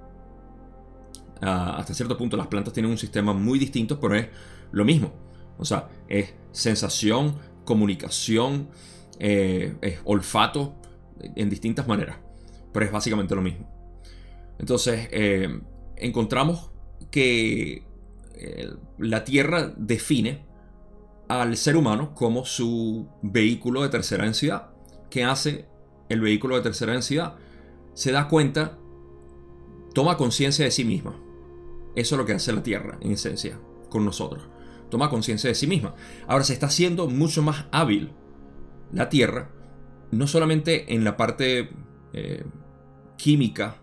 Ah, hasta cierto punto las plantas tienen un sistema muy distinto, pero es lo mismo. O sea, es sensación, comunicación, eh, es olfato, en distintas maneras. Pero es básicamente lo mismo. Entonces, eh, encontramos que eh, la Tierra define al ser humano como su vehículo de tercera densidad. ¿Qué hace el vehículo de tercera densidad? Se da cuenta, toma conciencia de sí misma. Eso es lo que hace la Tierra, en esencia, con nosotros. Toma conciencia de sí misma. Ahora se está haciendo mucho más hábil la Tierra, no solamente en la parte eh, química,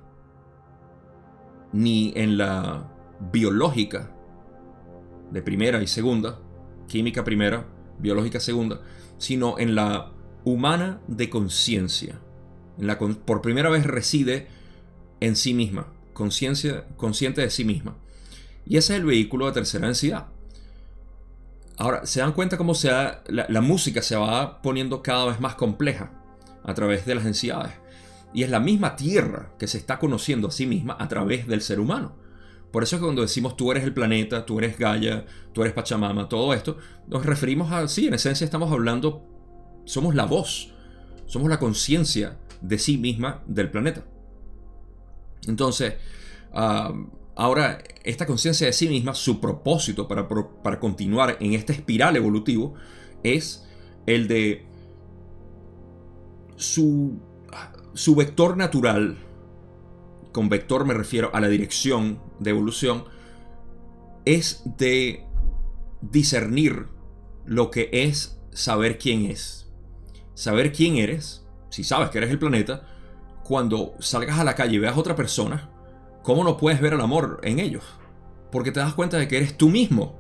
ni en la biológica de primera y segunda, química primera, biológica segunda, sino en la humana de conciencia. Por primera vez reside en sí misma, conciencia, consciente de sí misma. Y ese es el vehículo de tercera densidad. Ahora, ¿se dan cuenta cómo se la, la música se va poniendo cada vez más compleja a través de las densidades? Y es la misma Tierra que se está conociendo a sí misma a través del ser humano. Por eso es que cuando decimos tú eres el planeta, tú eres Gaia, tú eres Pachamama, todo esto, nos referimos a, sí, en esencia estamos hablando, somos la voz, somos la conciencia de sí misma del planeta. Entonces, ah, ahora, esta conciencia de sí misma, su propósito para, para continuar en esta espiral evolutivo es el de su, su vector natural, con vector me refiero a la dirección de evolución, es de discernir lo que es saber quién es. Saber quién eres, si sabes que eres el planeta, cuando salgas a la calle y veas a otra persona, ¿cómo no puedes ver el amor en ellos? Porque te das cuenta de que eres tú mismo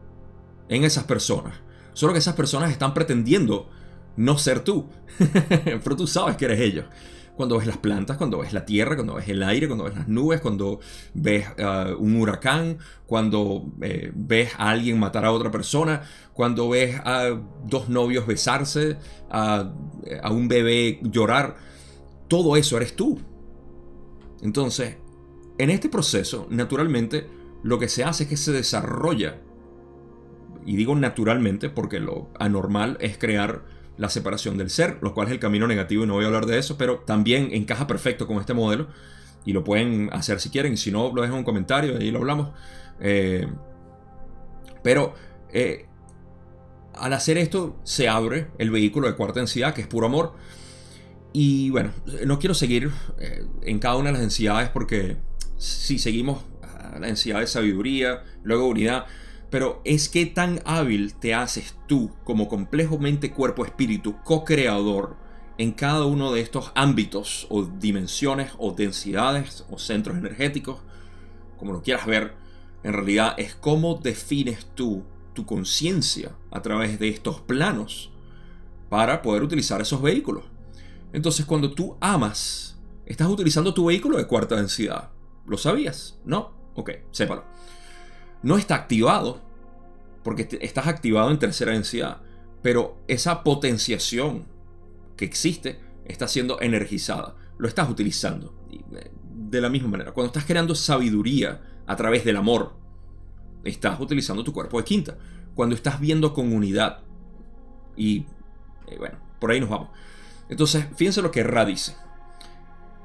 en esas personas. Solo que esas personas están pretendiendo no ser tú. Pero tú sabes que eres ellos. Cuando ves las plantas, cuando ves la tierra, cuando ves el aire, cuando ves las nubes, cuando ves uh, un huracán, cuando eh, ves a alguien matar a otra persona, cuando ves a dos novios besarse, a, a un bebé llorar, todo eso eres tú. Entonces, en este proceso, naturalmente, lo que se hace es que se desarrolla, y digo naturalmente porque lo anormal es crear la separación del ser, lo cual es el camino negativo y no voy a hablar de eso, pero también encaja perfecto con este modelo y lo pueden hacer si quieren, si no lo dejan en un comentario, ahí lo hablamos. Eh, pero eh, al hacer esto se abre el vehículo de cuarta densidad, que es puro amor. Y bueno, no quiero seguir eh, en cada una de las densidades porque si seguimos la densidad de sabiduría, luego unidad, pero es que tan hábil te haces tú como complejo mente, cuerpo, espíritu, co-creador en cada uno de estos ámbitos o dimensiones o densidades o centros energéticos, como lo quieras ver, en realidad es cómo defines tú tu conciencia a través de estos planos para poder utilizar esos vehículos. Entonces cuando tú amas, estás utilizando tu vehículo de cuarta densidad. ¿Lo sabías? ¿No? Ok, sépalo no está activado, porque estás activado en tercera densidad, pero esa potenciación que existe está siendo energizada, lo estás utilizando. Eh, de la misma manera, cuando estás creando sabiduría a través del amor, estás utilizando tu cuerpo de quinta. Cuando estás viendo con unidad, y eh, bueno, por ahí nos vamos. Entonces, fíjense lo que Ra dice.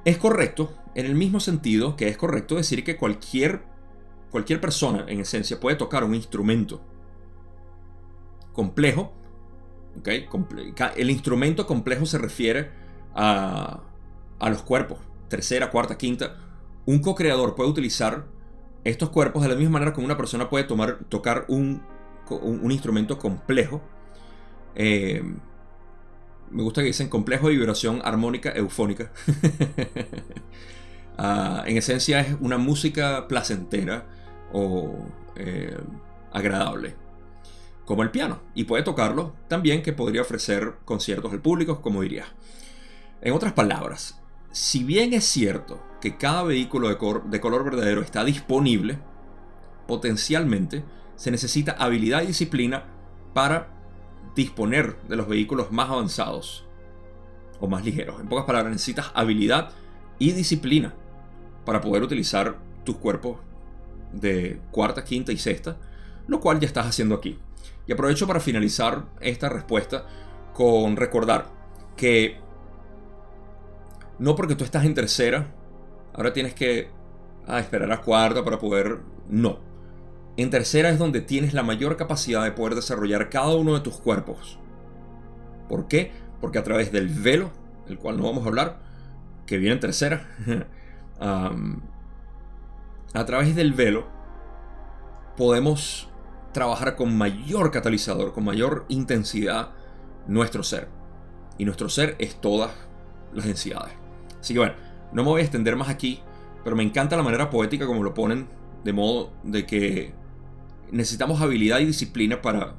Es correcto, en el mismo sentido que es correcto decir que cualquier cualquier persona, en esencia, puede tocar un instrumento complejo. ¿okay? el instrumento complejo se refiere a, a los cuerpos, tercera, cuarta, quinta. Un co-creador puede utilizar estos cuerpos de la misma manera que una persona puede tomar, tocar un, un, instrumento complejo. Eh, me gusta que dicen complejo de vibración armónica eufónica. Ah, en esencia es una música placentera o eh, agradable, como el piano, y puede tocarlo también que podría ofrecer conciertos al público, como diría. En otras palabras, si bien es cierto que cada vehículo de, de color verdadero está disponible, potencialmente se necesita habilidad y disciplina para disponer de los vehículos más avanzados o más ligeros. En pocas palabras, necesitas habilidad y disciplina para poder utilizar tus cuerpos de cuarta, quinta y sexta, lo cual ya estás haciendo aquí. Y aprovecho para finalizar esta respuesta con recordar que no porque tú estás en tercera, ahora tienes que ah, esperar a cuarta para poder... No. En tercera es donde tienes la mayor capacidad de poder desarrollar cada uno de tus cuerpos. ¿Por qué? Porque a través del velo, el cual no vamos a hablar, que viene en tercera, a través del velo podemos trabajar con mayor catalizador, con mayor intensidad nuestro ser. Y nuestro ser es todas las densidades. Así que bueno, no me voy a extender más aquí, pero me encanta la manera poética como lo ponen, de modo de que necesitamos habilidad y disciplina para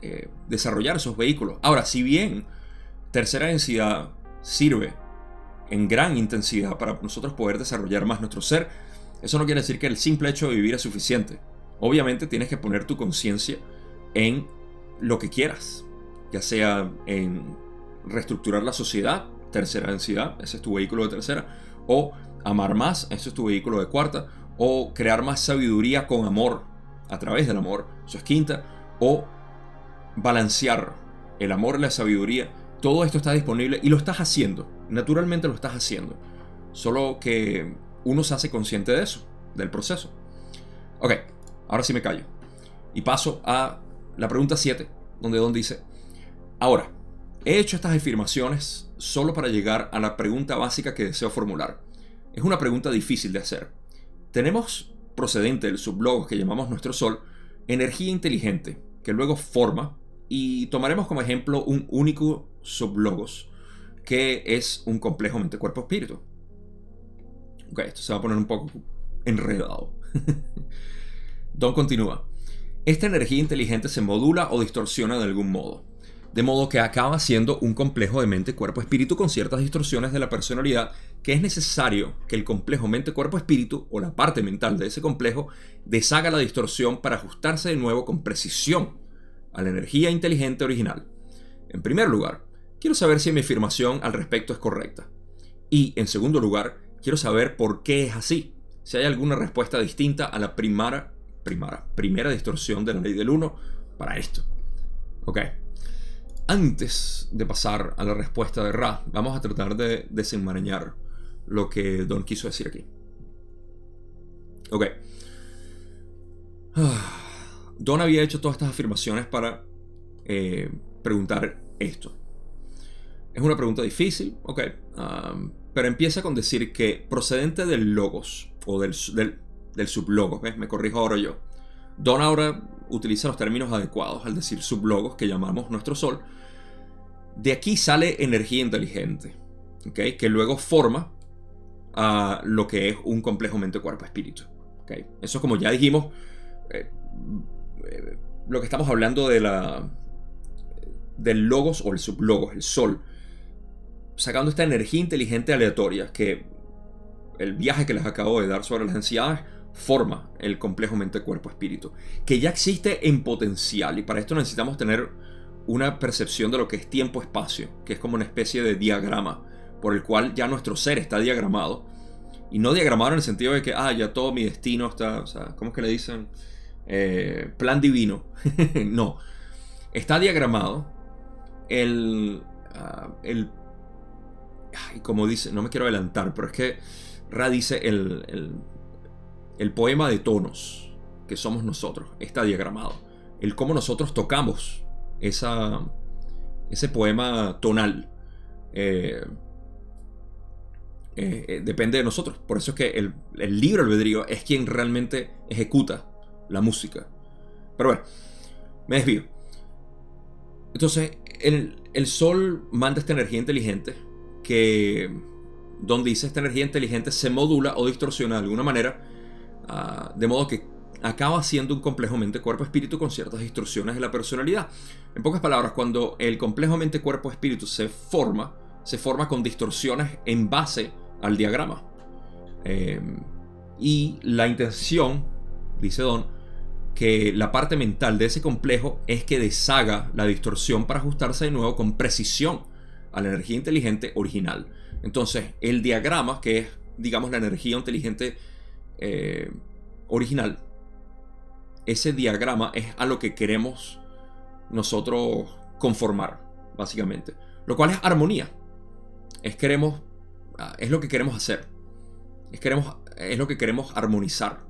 eh, desarrollar esos vehículos. Ahora, si bien tercera densidad sirve en gran intensidad para nosotros poder desarrollar más nuestro ser, eso no quiere decir que el simple hecho de vivir es suficiente. Obviamente tienes que poner tu conciencia en lo que quieras, ya sea en reestructurar la sociedad, tercera densidad, ese es tu vehículo de tercera, o amar más, ese es tu vehículo de cuarta, o crear más sabiduría con amor, a través del amor, eso es quinta, o balancear el amor y la sabiduría, todo esto está disponible y lo estás haciendo, naturalmente lo estás haciendo, solo que uno se hace consciente de eso, del proceso. Ok, ahora sí me callo. Y paso a la pregunta 7, donde Don dice, ahora, he hecho estas afirmaciones solo para llegar a la pregunta básica que deseo formular. Es una pregunta difícil de hacer. Tenemos procedente del sublogos que llamamos nuestro Sol, energía inteligente, que luego forma, y tomaremos como ejemplo un único sublogos, que es un complejo mente-cuerpo-espíritu. Ok, esto se va a poner un poco enredado. Don continúa. Esta energía inteligente se modula o distorsiona de algún modo, de modo que acaba siendo un complejo de mente, cuerpo, espíritu con ciertas distorsiones de la personalidad que es necesario que el complejo mente, cuerpo, espíritu o la parte mental de ese complejo deshaga la distorsión para ajustarse de nuevo con precisión a la energía inteligente original. En primer lugar, quiero saber si mi afirmación al respecto es correcta. Y en segundo lugar, quiero saber por qué es así. Si hay alguna respuesta distinta a la primera, primera, primera distorsión de la ley del 1 para esto. Ok. Antes de pasar a la respuesta de Ra, vamos a tratar de desenmarañar lo que Don quiso decir aquí. Ok. Don había hecho todas estas afirmaciones para eh, preguntar esto. Es una pregunta difícil, ok. Um, pero empieza con decir que procedente del logos o del, del, sublogos. Me corrijo ahora yo. Don ahora utiliza los términos adecuados al decir sublogos que llamamos nuestro sol. De aquí sale energía inteligente, ¿ok? Que luego forma a lo que es un complejo mente-cuerpo-espíritu. ¿ok? Eso como ya dijimos, eh, eh, lo que estamos hablando de la, del logos o el sublogos, el sol sacando esta energía inteligente aleatoria que el viaje que les acabo de dar sobre las ansiedades forma el complejo mente-cuerpo-espíritu, que ya existe en potencial y para esto necesitamos tener una percepción de lo que es tiempo-espacio, que es como una especie de diagrama por el cual ya nuestro ser está diagramado y no diagramado en el sentido de que, ah, ya todo mi destino está, o sea, ¿cómo es que le dicen? Eh, plan divino. no, está diagramado el, uh, el y como dice, no me quiero adelantar, pero es que Ra dice el, el, poema de tonos que somos nosotros, está diagramado. El cómo nosotros tocamos esa, ese poema tonal. Eh, eh, eh, depende de nosotros. Por eso es que el, el libro albedrío es quien realmente ejecuta la música. Pero bueno, me desvío. Entonces, el, el sol manda esta energía inteligente que donde dice esta energía inteligente se modula o distorsiona de alguna manera, ah, de modo que acaba siendo un complejo mente-cuerpo-espíritu con ciertas distorsiones de la personalidad. En pocas palabras, cuando el complejo mente-cuerpo-espíritu se forma, se forma con distorsiones en base al diagrama. Em, y la intención, dice Don, que la parte mental de ese complejo es que deshaga la distorsión para ajustarse de nuevo con precisión a la energía inteligente original. Entonces, el diagrama, que es, digamos, la energía inteligente eh, original, ese diagrama es a lo que queremos nosotros conformar, básicamente. Lo cual es armonía. Es, queremos, ah, es lo que queremos hacer. Es, queremos, es lo que queremos armonizar.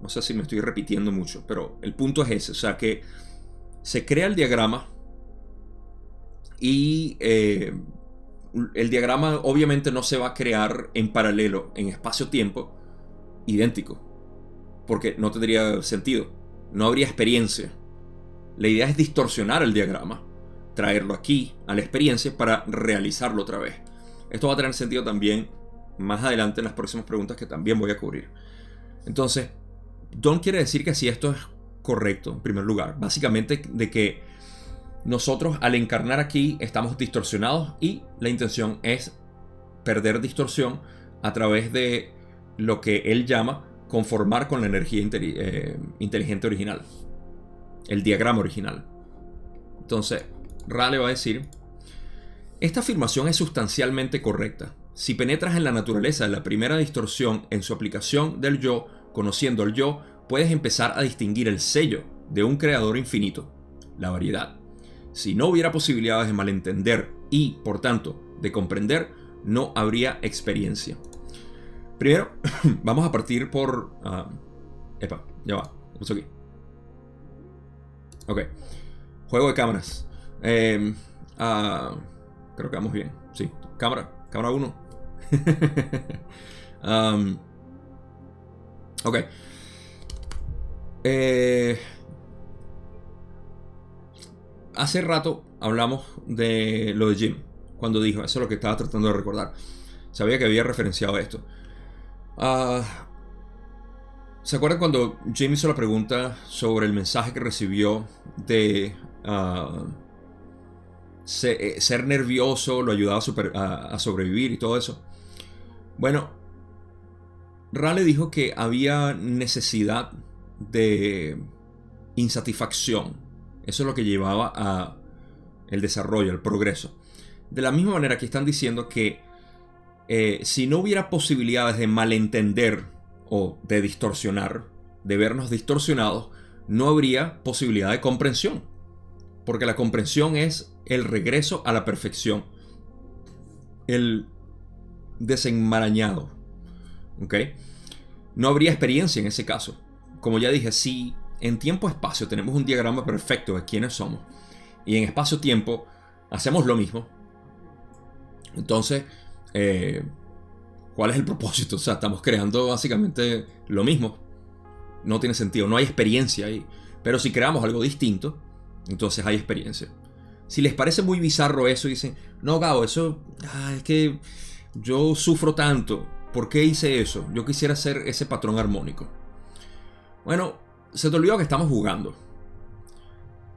No sé si me estoy repitiendo mucho, pero el punto es ese. O sea que se crea el diagrama y eh, el diagrama obviamente no se va a crear en paralelo, en espacio-tiempo, idéntico. Porque no tendría sentido. No habría experiencia. La idea es distorsionar el diagrama, traerlo aquí a la experiencia para realizarlo otra vez. Esto va a tener sentido también más adelante en las próximas preguntas que también voy a cubrir. Entonces, Don quiere decir que si esto es correcto, en primer lugar. Básicamente de que nosotros al encarnar aquí estamos distorsionados y la intención es perder distorsión a través de lo que él llama conformar con la energía eh, inteligente original, el diagrama original. Entonces, Ra le va a decir, esta afirmación es sustancialmente correcta, Si penetras en la naturaleza de la primera distorsión en su aplicación del yo, conociendo el yo, puedes empezar a distinguir el sello de un creador infinito, la variedad. Si no hubiera posibilidades de malentender y, por tanto, de comprender, no habría experiencia. Primero, vamos a partir por... ah, epa, ya va. ¿Qué pasó aquí? Ok. Juego de cámaras. Eh, ah, creo que vamos bien. Sí. Cámara. Cámara 1. Um, ok. Eh, hace rato hablamos de lo de Jim. Cuando dijo, eso es lo que estaba tratando de recordar. Sabía que había referenciado esto. Ah, ¿Se acuerdan cuando Jim hizo la pregunta sobre el mensaje que recibió de ah, eh, ser nervioso lo ayudaba a, a- a sobrevivir y todo eso? Bueno, Rale dijo que había necesidad de insatisfacción. Eso es lo que llevaba a el desarrollo, el progreso. De la misma manera que están diciendo que eh, si no hubiera posibilidades de malentender o de distorsionar, de vernos distorsionados, no habría posibilidad de comprensión. Porque la comprensión es el regreso a la perfección. El desenmarañado. ¿Ok? No habría experiencia en ese caso. Como ya dije, si en tiempo-espacio tenemos un diagrama perfecto de quiénes somos, y en espacio-tiempo hacemos lo mismo, entonces, eh, ¿cuál es el propósito? O sea, estamos creando básicamente lo mismo. No tiene sentido, no hay experiencia ahí. Pero si creamos algo distinto, entonces hay experiencia. Si les parece muy bizarro eso dicen, no, Gabo, eso ah, es que yo sufro tanto. ¿Por qué hice eso? Yo quisiera ser ese patrón armónico. Bueno, se te olvidó que estamos jugando.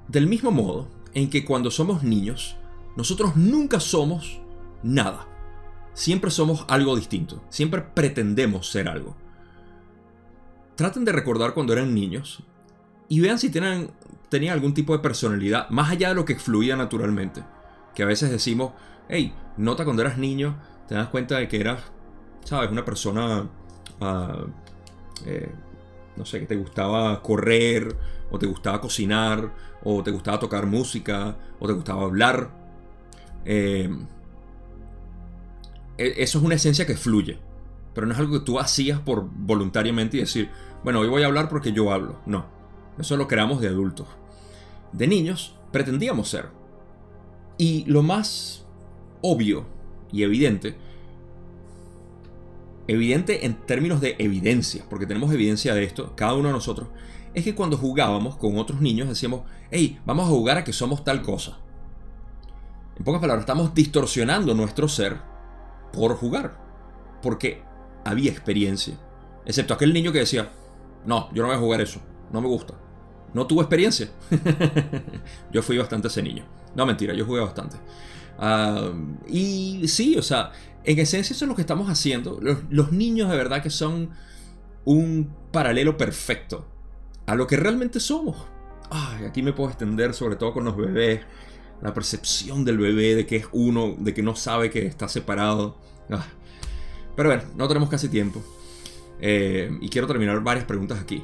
Del mismo modo en que cuando somos niños, nosotros nunca somos nada. Siempre somos algo distinto. Siempre pretendemos ser algo. Traten de recordar cuando eran niños y vean si tienen, tenían algún tipo de personalidad más allá de lo que fluía naturalmente. Que a veces decimos, hey, nota cuando eras niño, te das cuenta de que eras, sabes, una persona, ah, eh, no sé, que te gustaba correr, o te gustaba cocinar, o te gustaba tocar música, o te gustaba hablar. Eh, e- eso es una esencia que fluye, pero no es algo que tú hacías por voluntariamente y decir, bueno, hoy voy a hablar porque yo hablo. No, eso lo creamos de adultos. De niños pretendíamos ser. Y lo más obvio y evidente, evidente en términos de evidencia, porque tenemos evidencia de esto, cada uno de nosotros, es que cuando jugábamos con otros niños decíamos, hey, vamos a jugar a que somos tal cosa. En pocas palabras, estamos distorsionando nuestro ser por jugar, porque había experiencia. Excepto aquel niño que decía, no, yo no voy a jugar eso, no me gusta. No tuvo experiencia. yo fui bastante ese niño. No, mentira, yo jugué bastante. Ah, y sí, o sea, en esencia eso es lo que estamos haciendo. Los, niños de verdad que son un paralelo perfecto a lo que realmente somos. Ay, aquí me puedo extender sobre todo con los bebés. La percepción del bebé de que es uno, de que no sabe que está separado. Ah. Pero bueno, no tenemos casi tiempo. Eh, y quiero terminar varias preguntas aquí.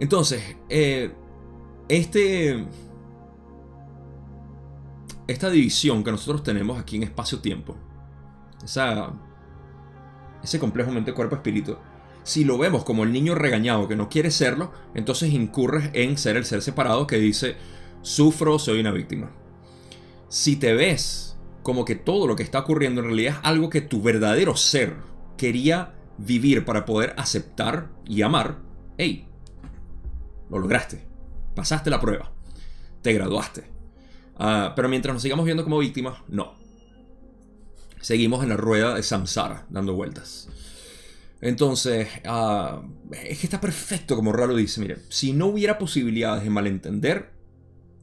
Entonces, eh, este, esta división que nosotros tenemos aquí en espacio-tiempo, esa, ese complejo mente-cuerpo-espíritu, si lo vemos como el niño regañado que no quiere serlo, entonces incurres en ser el ser separado que dice, sufro, soy una víctima. Si te ves como que todo lo que está ocurriendo en realidad es algo que tu verdadero ser quería vivir para poder aceptar y amar, hey, lo lograste, pasaste la prueba, te graduaste. Uh, pero mientras nos sigamos viendo como víctimas, no. Seguimos en la rueda de samsara, dando vueltas. Entonces, uh, es que está perfecto como Ralo dice, mire, si no hubiera posibilidades de malentender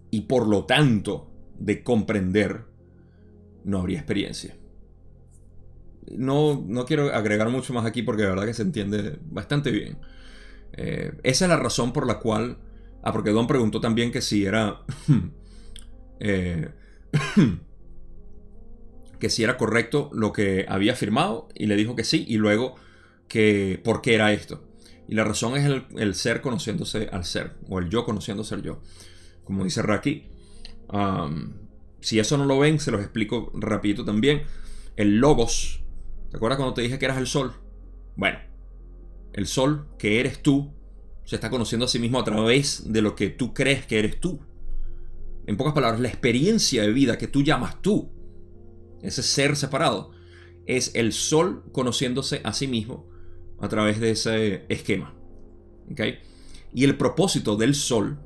y por lo tanto de comprender, no habría experiencia. No, no quiero agregar mucho más aquí porque de verdad que se entiende bastante bien. Eh, esa es la razón por la cual... Ah, porque Don preguntó también que si era... eh, que si era correcto lo que había afirmado y le dijo que sí y luego que por qué era esto. Y la razón es el, ser conociéndose al ser o el yo conociéndose al yo. Como dice Raki, si eso no lo ven, se los explico rapidito también. El logos, ¿te acuerdas cuando te dije que eras el sol? Bueno, el sol que eres tú se está conociendo a sí mismo a través de lo que tú crees que eres tú. En pocas palabras, la experiencia de vida que tú llamas tú ese ser separado, es el sol conociéndose a sí mismo a través de ese esquema. Y el propósito del sol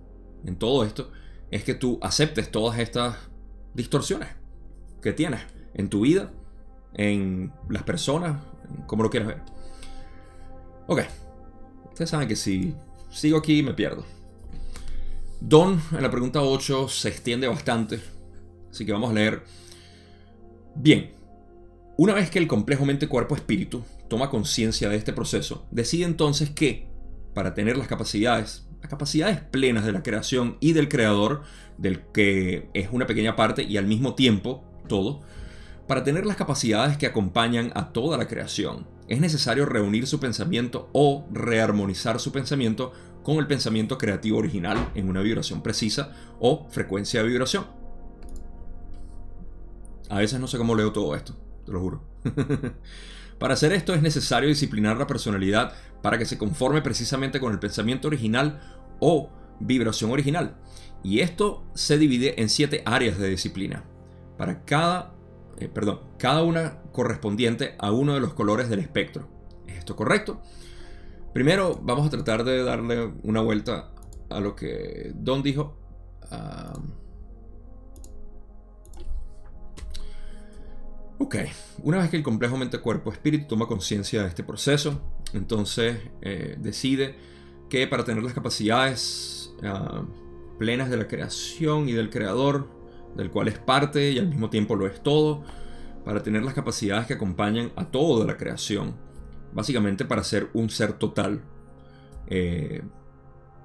en todo esto es que tú aceptes todas estas distorsiones que tienes en tu vida, en las personas, como lo quieras ver. Ok, ustedes saben que si sigo aquí me pierdo. Don en la pregunta 8 se extiende bastante, así que vamos a leer Bien, una vez que el complejo mente-cuerpo-espíritu toma conciencia de este proceso, decide entonces que, para tener las capacidades, las capacidades plenas de la creación y del creador, del que es una pequeña parte y al mismo tiempo todo, para tener las capacidades que acompañan a toda la creación, es necesario reunir su pensamiento o rearmonizar su pensamiento con el pensamiento creativo original en una vibración precisa o frecuencia de vibración. A veces no sé cómo leo todo esto, te lo juro. para hacer esto es necesario disciplinar la personalidad para que se conforme precisamente con el pensamiento original o vibración original. Y esto se divide en siete áreas de disciplina. Para cada, eh, perdón, cada una correspondiente a uno de los colores del espectro. ¿Es esto correcto? Primero vamos a tratar de darle una vuelta a lo que Don dijo. Ah, Ok, una vez que el complejo mente-cuerpo-espíritu toma conciencia de este proceso, entonces eh, decide que para tener las capacidades ah, plenas de la creación y del creador, del cual es parte y al mismo tiempo lo es todo, para tener las capacidades que acompañan a toda la creación, básicamente para ser un ser total, eh,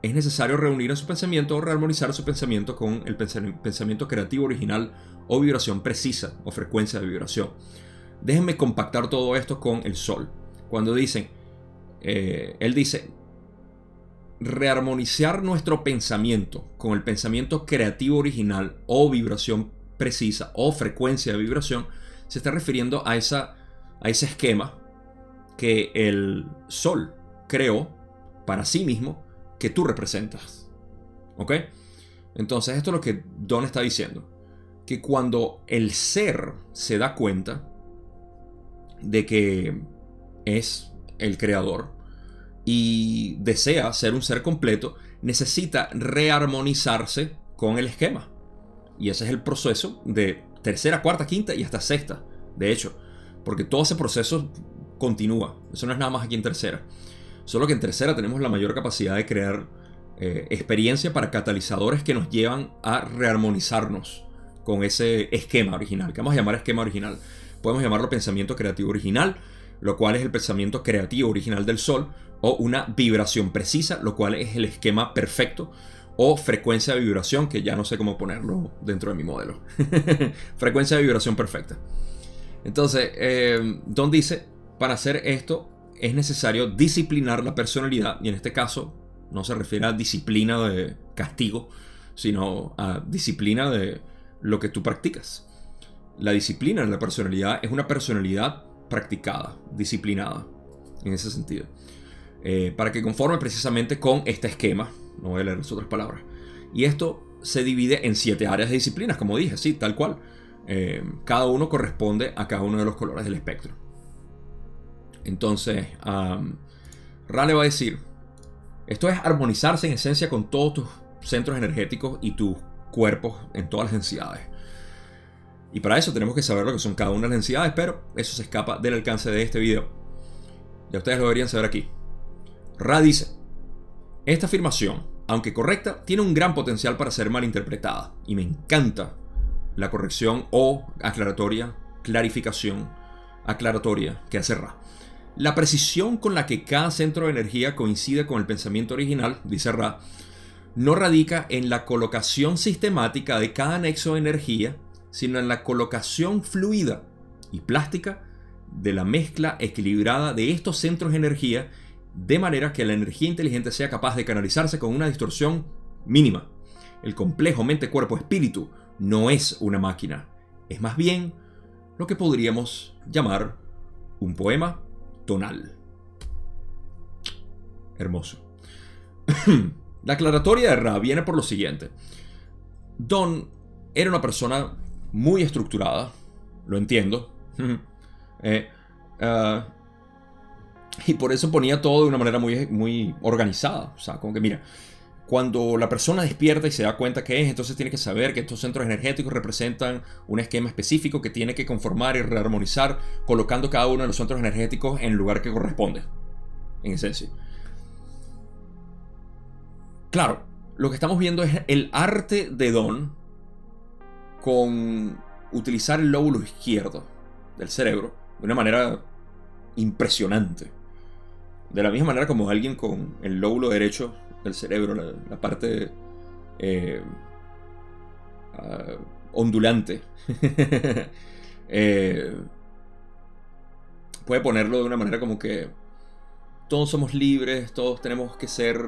es necesario reunir en su pensamiento o rearmonizar su pensamiento con el pensamiento creativo original o vibración precisa o frecuencia de vibración. Déjenme compactar todo esto con el sol. Cuando dicen, eh, él dice, rearmonizar nuestro pensamiento con el pensamiento creativo original o vibración precisa o frecuencia de vibración, se está refiriendo a, esa, a ese esquema que el sol creó para sí mismo que tú representas. ¿Ok? Entonces esto es lo que Don está diciendo que cuando el ser se da cuenta de que es el creador y desea ser un ser completo, necesita rearmonizarse con el esquema. Y ese es el proceso de tercera, cuarta, quinta y hasta sexta. De hecho, porque todo ese proceso continúa. Eso no es nada más aquí en tercera. Solo que en tercera tenemos la mayor capacidad de crear eh, experiencia para catalizadores que nos llevan a rearmonizarnos con ese esquema original, que vamos a llamar esquema original. Podemos llamarlo pensamiento creativo original, lo cual es el pensamiento creativo original del Sol, o una vibración precisa, lo cual es el esquema perfecto, o frecuencia de vibración, que ya no sé cómo ponerlo dentro de mi modelo. frecuencia de vibración perfecta. Entonces, eh, Don dice, para hacer esto es necesario disciplinar la personalidad, y en este caso no se refiere a disciplina de castigo, sino a disciplina de lo que tú practicas. La disciplina en la personalidad es una personalidad practicada, disciplinada, en ese sentido. Eh, para que conforme precisamente con este esquema, no voy a leer las otras palabras. Y esto se divide en siete áreas de disciplinas, como dije, sí, tal cual. Eh, cada uno corresponde a cada uno de los colores del espectro. Entonces, Rale va a decir, esto es armonizarse en esencia con todos tus centros energéticos y tus cuerpos en todas las densidades. Y para eso tenemos que saber lo que son cada una de las densidades, pero eso se escapa del alcance de este video. Ya ustedes lo deberían saber aquí. Ra dice, esta afirmación, aunque correcta, tiene un gran potencial para ser malinterpretada. Y me encanta la corrección o aclaratoria, clarificación, aclaratoria que hace Ra. La precisión con la que cada centro de energía coincide con el pensamiento original, dice Ra, no radica en la colocación sistemática de cada nexo de energía, sino en la colocación fluida y plástica de la mezcla equilibrada de estos centros de energía de manera que la energía inteligente sea capaz de canalizarse con una distorsión mínima. El complejo mente-cuerpo-espíritu no es una máquina, es más bien lo que podríamos llamar un poema tonal. Hermoso. la aclaratoria de Ra viene por lo siguiente. Don era una persona muy estructurada, lo entiendo. Eh, ah, y por eso ponía todo de una manera muy, muy organizada. O sea, como que mira, cuando la persona despierta y se da cuenta que es, entonces tiene que saber que estos centros energéticos representan un esquema específico que tiene que conformar y rearmonizar, colocando cada uno de los centros energéticos en el lugar que corresponde, en esencia. Claro, lo que estamos viendo es el arte de Don con utilizar el lóbulo izquierdo del cerebro de una manera impresionante. De la misma manera como alguien con el lóbulo derecho del cerebro, la, parte eh, ah, ondulante, eh, puede ponerlo de una manera como que todos somos libres, todos tenemos que ser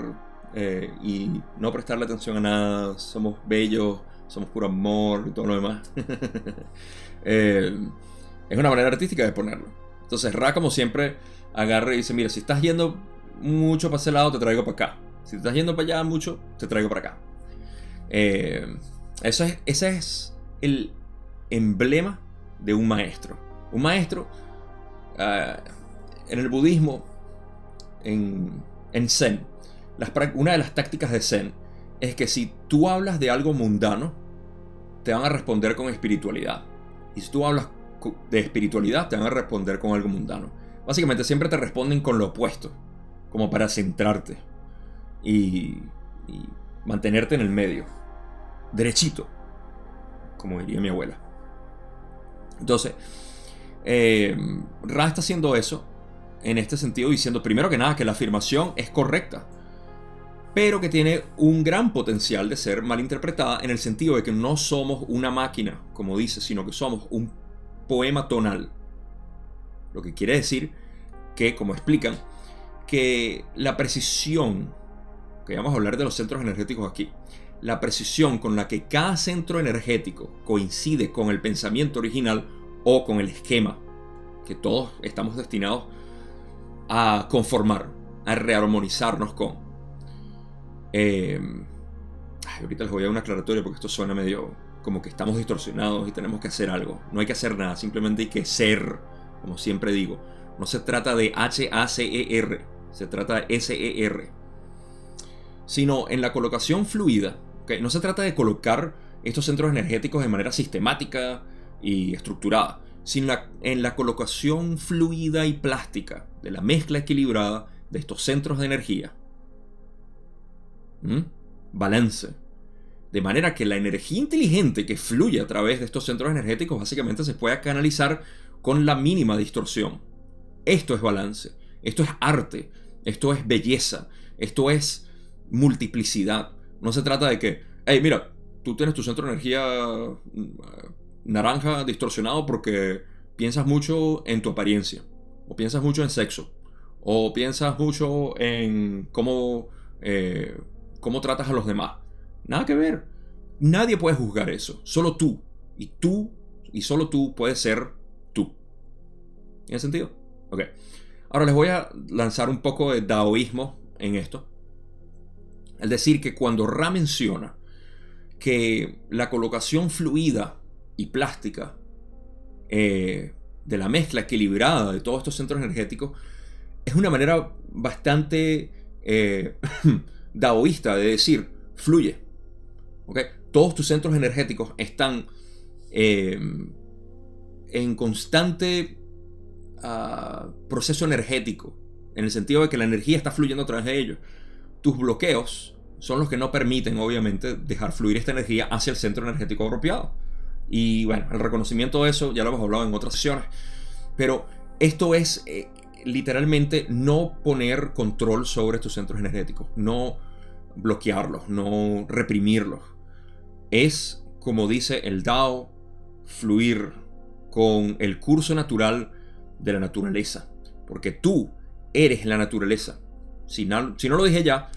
eh, y no prestarle atención a nada, somos bellos, somos puro amor y todo lo demás. es una manera artística de ponerlo. Entonces Ra como siempre agarra y dice, mira, si estás yendo mucho para ese lado, te traigo para acá. Si estás yendo para allá mucho, te traigo para acá. Eh, eso es, ese es el emblema de un maestro. Un maestro, ah, en el budismo, en Zen, una de las tácticas de Zen es que si tú hablas de algo mundano, te van a responder con espiritualidad. Y si tú hablas de espiritualidad, te van a responder con algo mundano. Básicamente siempre te responden con lo opuesto, como para centrarte y, mantenerte en el medio, derechito, como diría mi abuela. Entonces, eh, Ra está haciendo eso en este sentido, diciendo primero que nada que la afirmación es correcta, pero que tiene un gran potencial de ser malinterpretada en el sentido de que no somos una máquina, como dice, sino que somos un poema tonal. Lo que quiere decir que, como explican, que la precisión, que vamos a hablar de los centros energéticos aquí, la precisión con la que cada centro energético coincide con el pensamiento original o con el esquema que todos estamos destinados a conformar, a rearmonizarnos con. Eh, ahorita les voy a dar una aclaratoria porque esto suena medio como que estamos distorsionados y tenemos que hacer algo. No hay que hacer nada, simplemente hay que ser como siempre digo. No se trata de H-A-C-E-R, se trata de S-E-R. Sino en la colocación fluida. No se trata de colocar estos centros energéticos de manera sistemática y estructurada, sino en la colocación fluida y plástica de la mezcla equilibrada de estos centros de energía. Balance. De manera que la energía inteligente que fluye a través de estos centros energéticos básicamente se pueda canalizar con la mínima distorsión. Esto es balance, esto es arte, esto es belleza, esto es multiplicidad. No se trata de que, hey, mira, tú tienes tu centro de energía mm, naranja distorsionado porque piensas mucho en tu apariencia, o piensas mucho en sexo, o piensas mucho en cómo, eh, cómo tratas a los demás. Nada que ver. Nadie puede juzgar eso, solo tú. Y tú, y solo tú puedes ser ¿Tiene sentido? Ok. Ahora les voy a lanzar un poco de daoísmo en esto. Es decir, que cuando Ra menciona que la colocación fluida y plástica eh, de la mezcla equilibrada de todos estos centros energéticos es una manera bastante eh, daoísta de decir, fluye. ¿Okay? Todos tus centros energéticos están eh, en constante proceso energético, en el sentido de que la energía está fluyendo a través de ellos. Tus bloqueos son los que no permiten, obviamente, dejar fluir esta energía hacia el centro energético apropiado. Y bueno, el reconocimiento de eso ya lo hemos hablado en otras sesiones. Pero esto es eh, literalmente no poner control sobre estos centros energéticos, no bloquearlos, no reprimirlos. Es, como dice el Dao, fluir con el curso natural de la naturaleza. Porque tú eres la naturaleza. Si no, lo dije ya,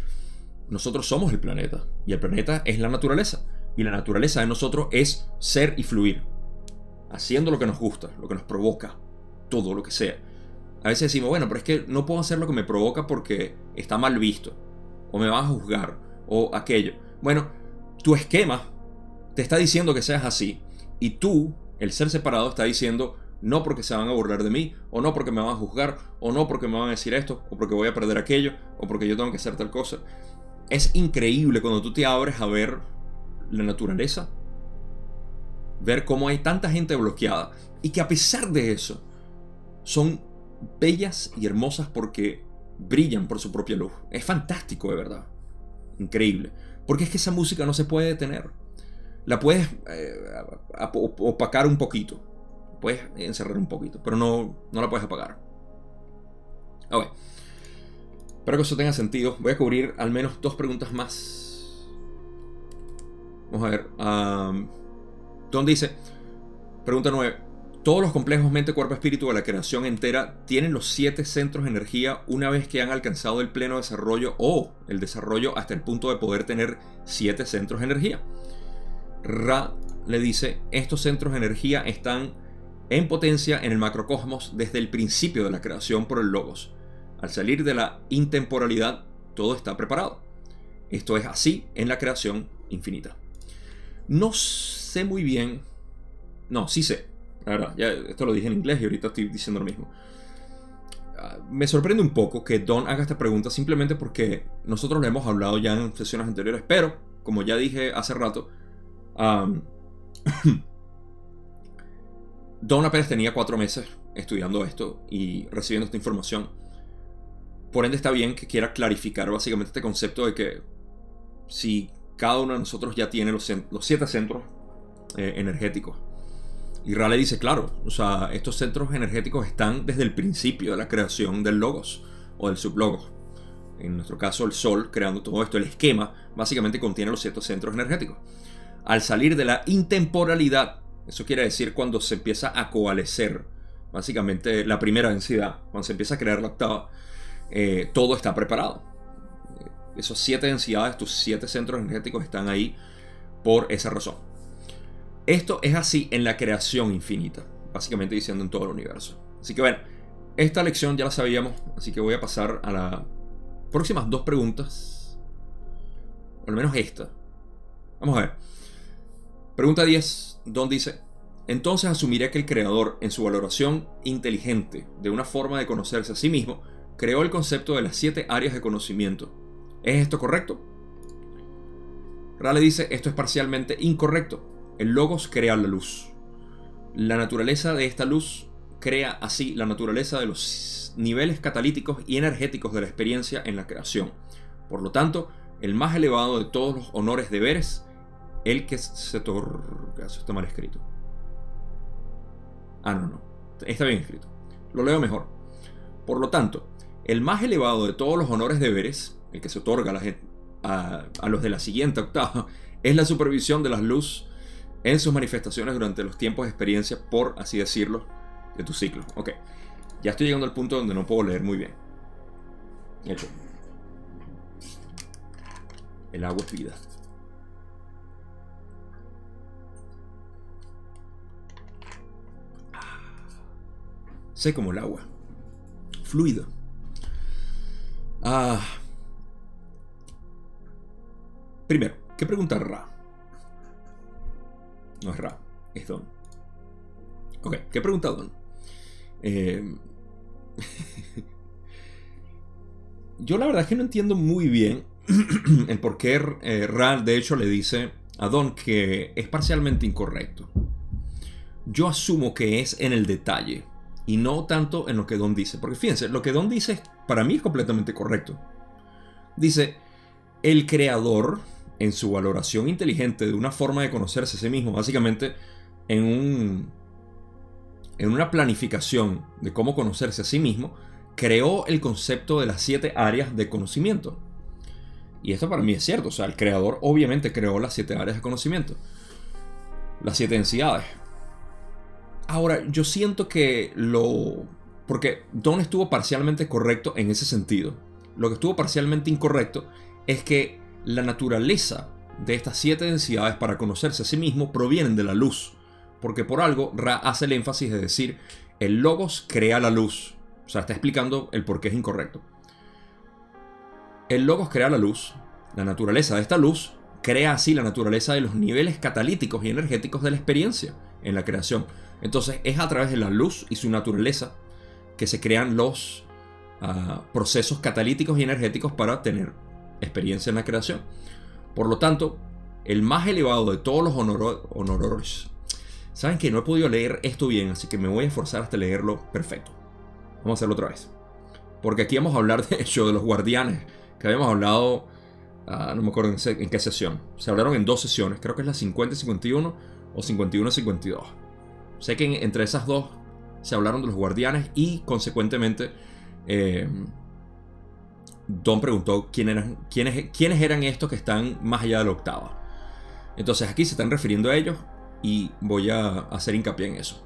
nosotros somos el planeta. Y el planeta es la naturaleza. Y la naturaleza de nosotros es ser y fluir. Haciendo lo que nos gusta, lo que nos provoca. Todo lo que sea. A veces decimos, bueno, pero es que no puedo hacer lo que me provoca porque está mal visto. O me van a juzgar. O aquello. Bueno, tu esquema te está diciendo que seas así. Y tú, el ser separado, está diciendo, no porque se van a burlar de mí, o no porque me van a juzgar, o no porque me van a decir esto, o porque voy a perder aquello, o porque yo tengo que hacer tal cosa. Es increíble cuando tú te abres a ver la naturaleza, ver cómo hay tanta gente bloqueada, y que a pesar de eso, son bellas y hermosas porque brillan por su propia luz. Es fantástico, de verdad. Increíble. Porque es que esa música no se puede detener. La puedes eh, opacar un poquito puedes encerrar un poquito, pero no, no la puedes apagar. Ok. Espero que eso tenga sentido. Voy a cubrir al menos dos preguntas más. Vamos a ver. Don dice, pregunta 9. Todos los complejos mente, cuerpo, espíritu de la creación entera tienen los siete centros de energía una vez que han alcanzado el pleno desarrollo o el desarrollo hasta el punto de poder tener siete centros de energía. Ra le dice, estos centros de energía están en potencia en el macrocosmos desde el principio de la creación por el Logos. Al salir de la intemporalidad, todo está preparado. Esto es así en la creación infinita. No sé muy bien. No, sí sé. La ya esto lo dije en inglés y ahorita estoy diciendo lo mismo. Ah, me sorprende un poco que Don haga esta pregunta simplemente porque nosotros lo hemos hablado ya en sesiones anteriores, pero como ya dije hace rato, Don apenas tenía cuatro meses estudiando esto y recibiendo esta información. Por ende está bien que quiera clarificar básicamente este concepto de que si cada uno de nosotros ya tiene los, siete centros eh, energéticos. Y Raleigh dice, claro, o sea, estos centros energéticos están desde el principio de la creación del logos o del sublogos. En nuestro caso, el Sol, creando todo esto, el esquema, básicamente contiene los siete centros energéticos. Al salir de la intemporalidad eso quiere decir cuando se empieza a coalescer, básicamente la primera densidad, cuando se empieza a crear la octava, eh, todo está preparado. Esos siete densidades, tus siete centros energéticos están ahí por esa razón. Esto es así en la creación infinita, básicamente diciendo en todo el universo. Así que bueno, esta lección ya la sabíamos, así que voy a pasar a las próximas dos preguntas. O al menos esta. Vamos a ver. Pregunta 10. Don dice, entonces asumiré que el creador, en su valoración inteligente de una forma de conocerse a sí mismo, creó el concepto de las siete áreas de conocimiento. ¿Es esto correcto? Rale dice, esto es parcialmente incorrecto. El logos crea la luz. La naturaleza de esta luz crea así la naturaleza de los niveles catalíticos y energéticos de la experiencia en la creación. Por lo tanto, el más elevado de todos los honores deberes el que se otorga. Eso está mal escrito. Ah, no, no. Está bien escrito. Lo leo mejor. Por lo tanto, el más elevado de todos los honores deberes, el que se otorga a, a, los de la siguiente octava, es la supervisión de las luz en sus manifestaciones durante los tiempos de experiencia, por así decirlo, de tu ciclo. Ok, ya estoy llegando al punto donde no puedo leer muy bien. Hecho. El agua es vida. Sé como el agua, fluido. Ah. Primero, ¿qué pregunta Ra? No es Ra, es Don. Ok, ¿qué pregunta Don? Eh, yo la verdad es que no entiendo muy bien el por qué eh, Ra de hecho le dice a Don que es parcialmente incorrecto. Yo asumo que es en el detalle y no tanto en lo que Don dice. Porque fíjense, lo que Don dice para mí es completamente correcto. Dice, el creador, en su valoración inteligente de una forma de conocerse a sí mismo, básicamente en un en una planificación de cómo conocerse a sí mismo, creó el concepto de las siete áreas de conocimiento. Y esto para mí es cierto, o sea, el creador obviamente creó las siete áreas de conocimiento, las siete densidades. Ahora, yo siento que lo... Porque Don estuvo parcialmente correcto en ese sentido. Lo que estuvo parcialmente incorrecto es que la naturaleza de estas siete densidades para conocerse a sí mismo provienen de la luz. Porque por algo Ra hace el énfasis de decir, el logos crea la luz. O sea, está explicando el por qué es incorrecto. El logos crea la luz. La naturaleza de esta luz crea así la naturaleza de los niveles catalíticos y energéticos de la experiencia en la creación. Entonces es a través de la luz y su naturaleza que se crean los ah, procesos catalíticos y energéticos para tener experiencia en la creación. Por lo tanto, el más elevado de todos los honores. Saben que no he podido leer esto bien, así que me voy a esforzar hasta leerlo perfecto. Vamos a hacerlo otra vez. Porque aquí vamos a hablar de hecho de los guardianes, que habíamos hablado, ah, no me acuerdo en, qué sesión. Se hablaron en dos sesiones, creo que es la 50 y 51 o 51 y 52. Sé que entre esas dos se hablaron de los guardianes y consecuentemente eh, Don preguntó quién eran, quiénes, quiénes eran estos que están más allá de la octava. Entonces aquí se están refiriendo a ellos y voy a hacer hincapié en eso.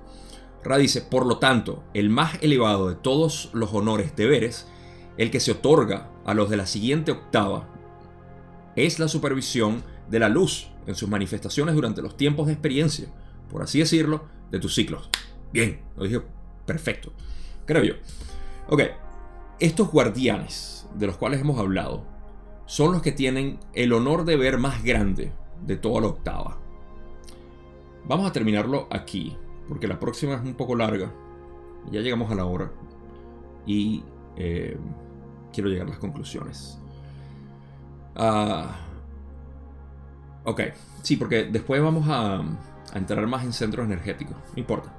Ra dice, por lo tanto, el más elevado de todos los honores deberes, el que se otorga a los de la siguiente octava, es la supervisión de la luz en sus manifestaciones durante los tiempos de experiencia, por así decirlo, de tus ciclos. Bien, lo dije perfecto. Creo yo. Ok, estos guardianes de los cuales hemos hablado son los que tienen el honor de ver más grande de toda la octava. Vamos a terminarlo aquí, porque la próxima es un poco larga. Ya llegamos a la hora. Y eh, quiero llegar a las conclusiones. Ah, ok, sí, porque después vamos a, entrar más en centros energéticos. No importa.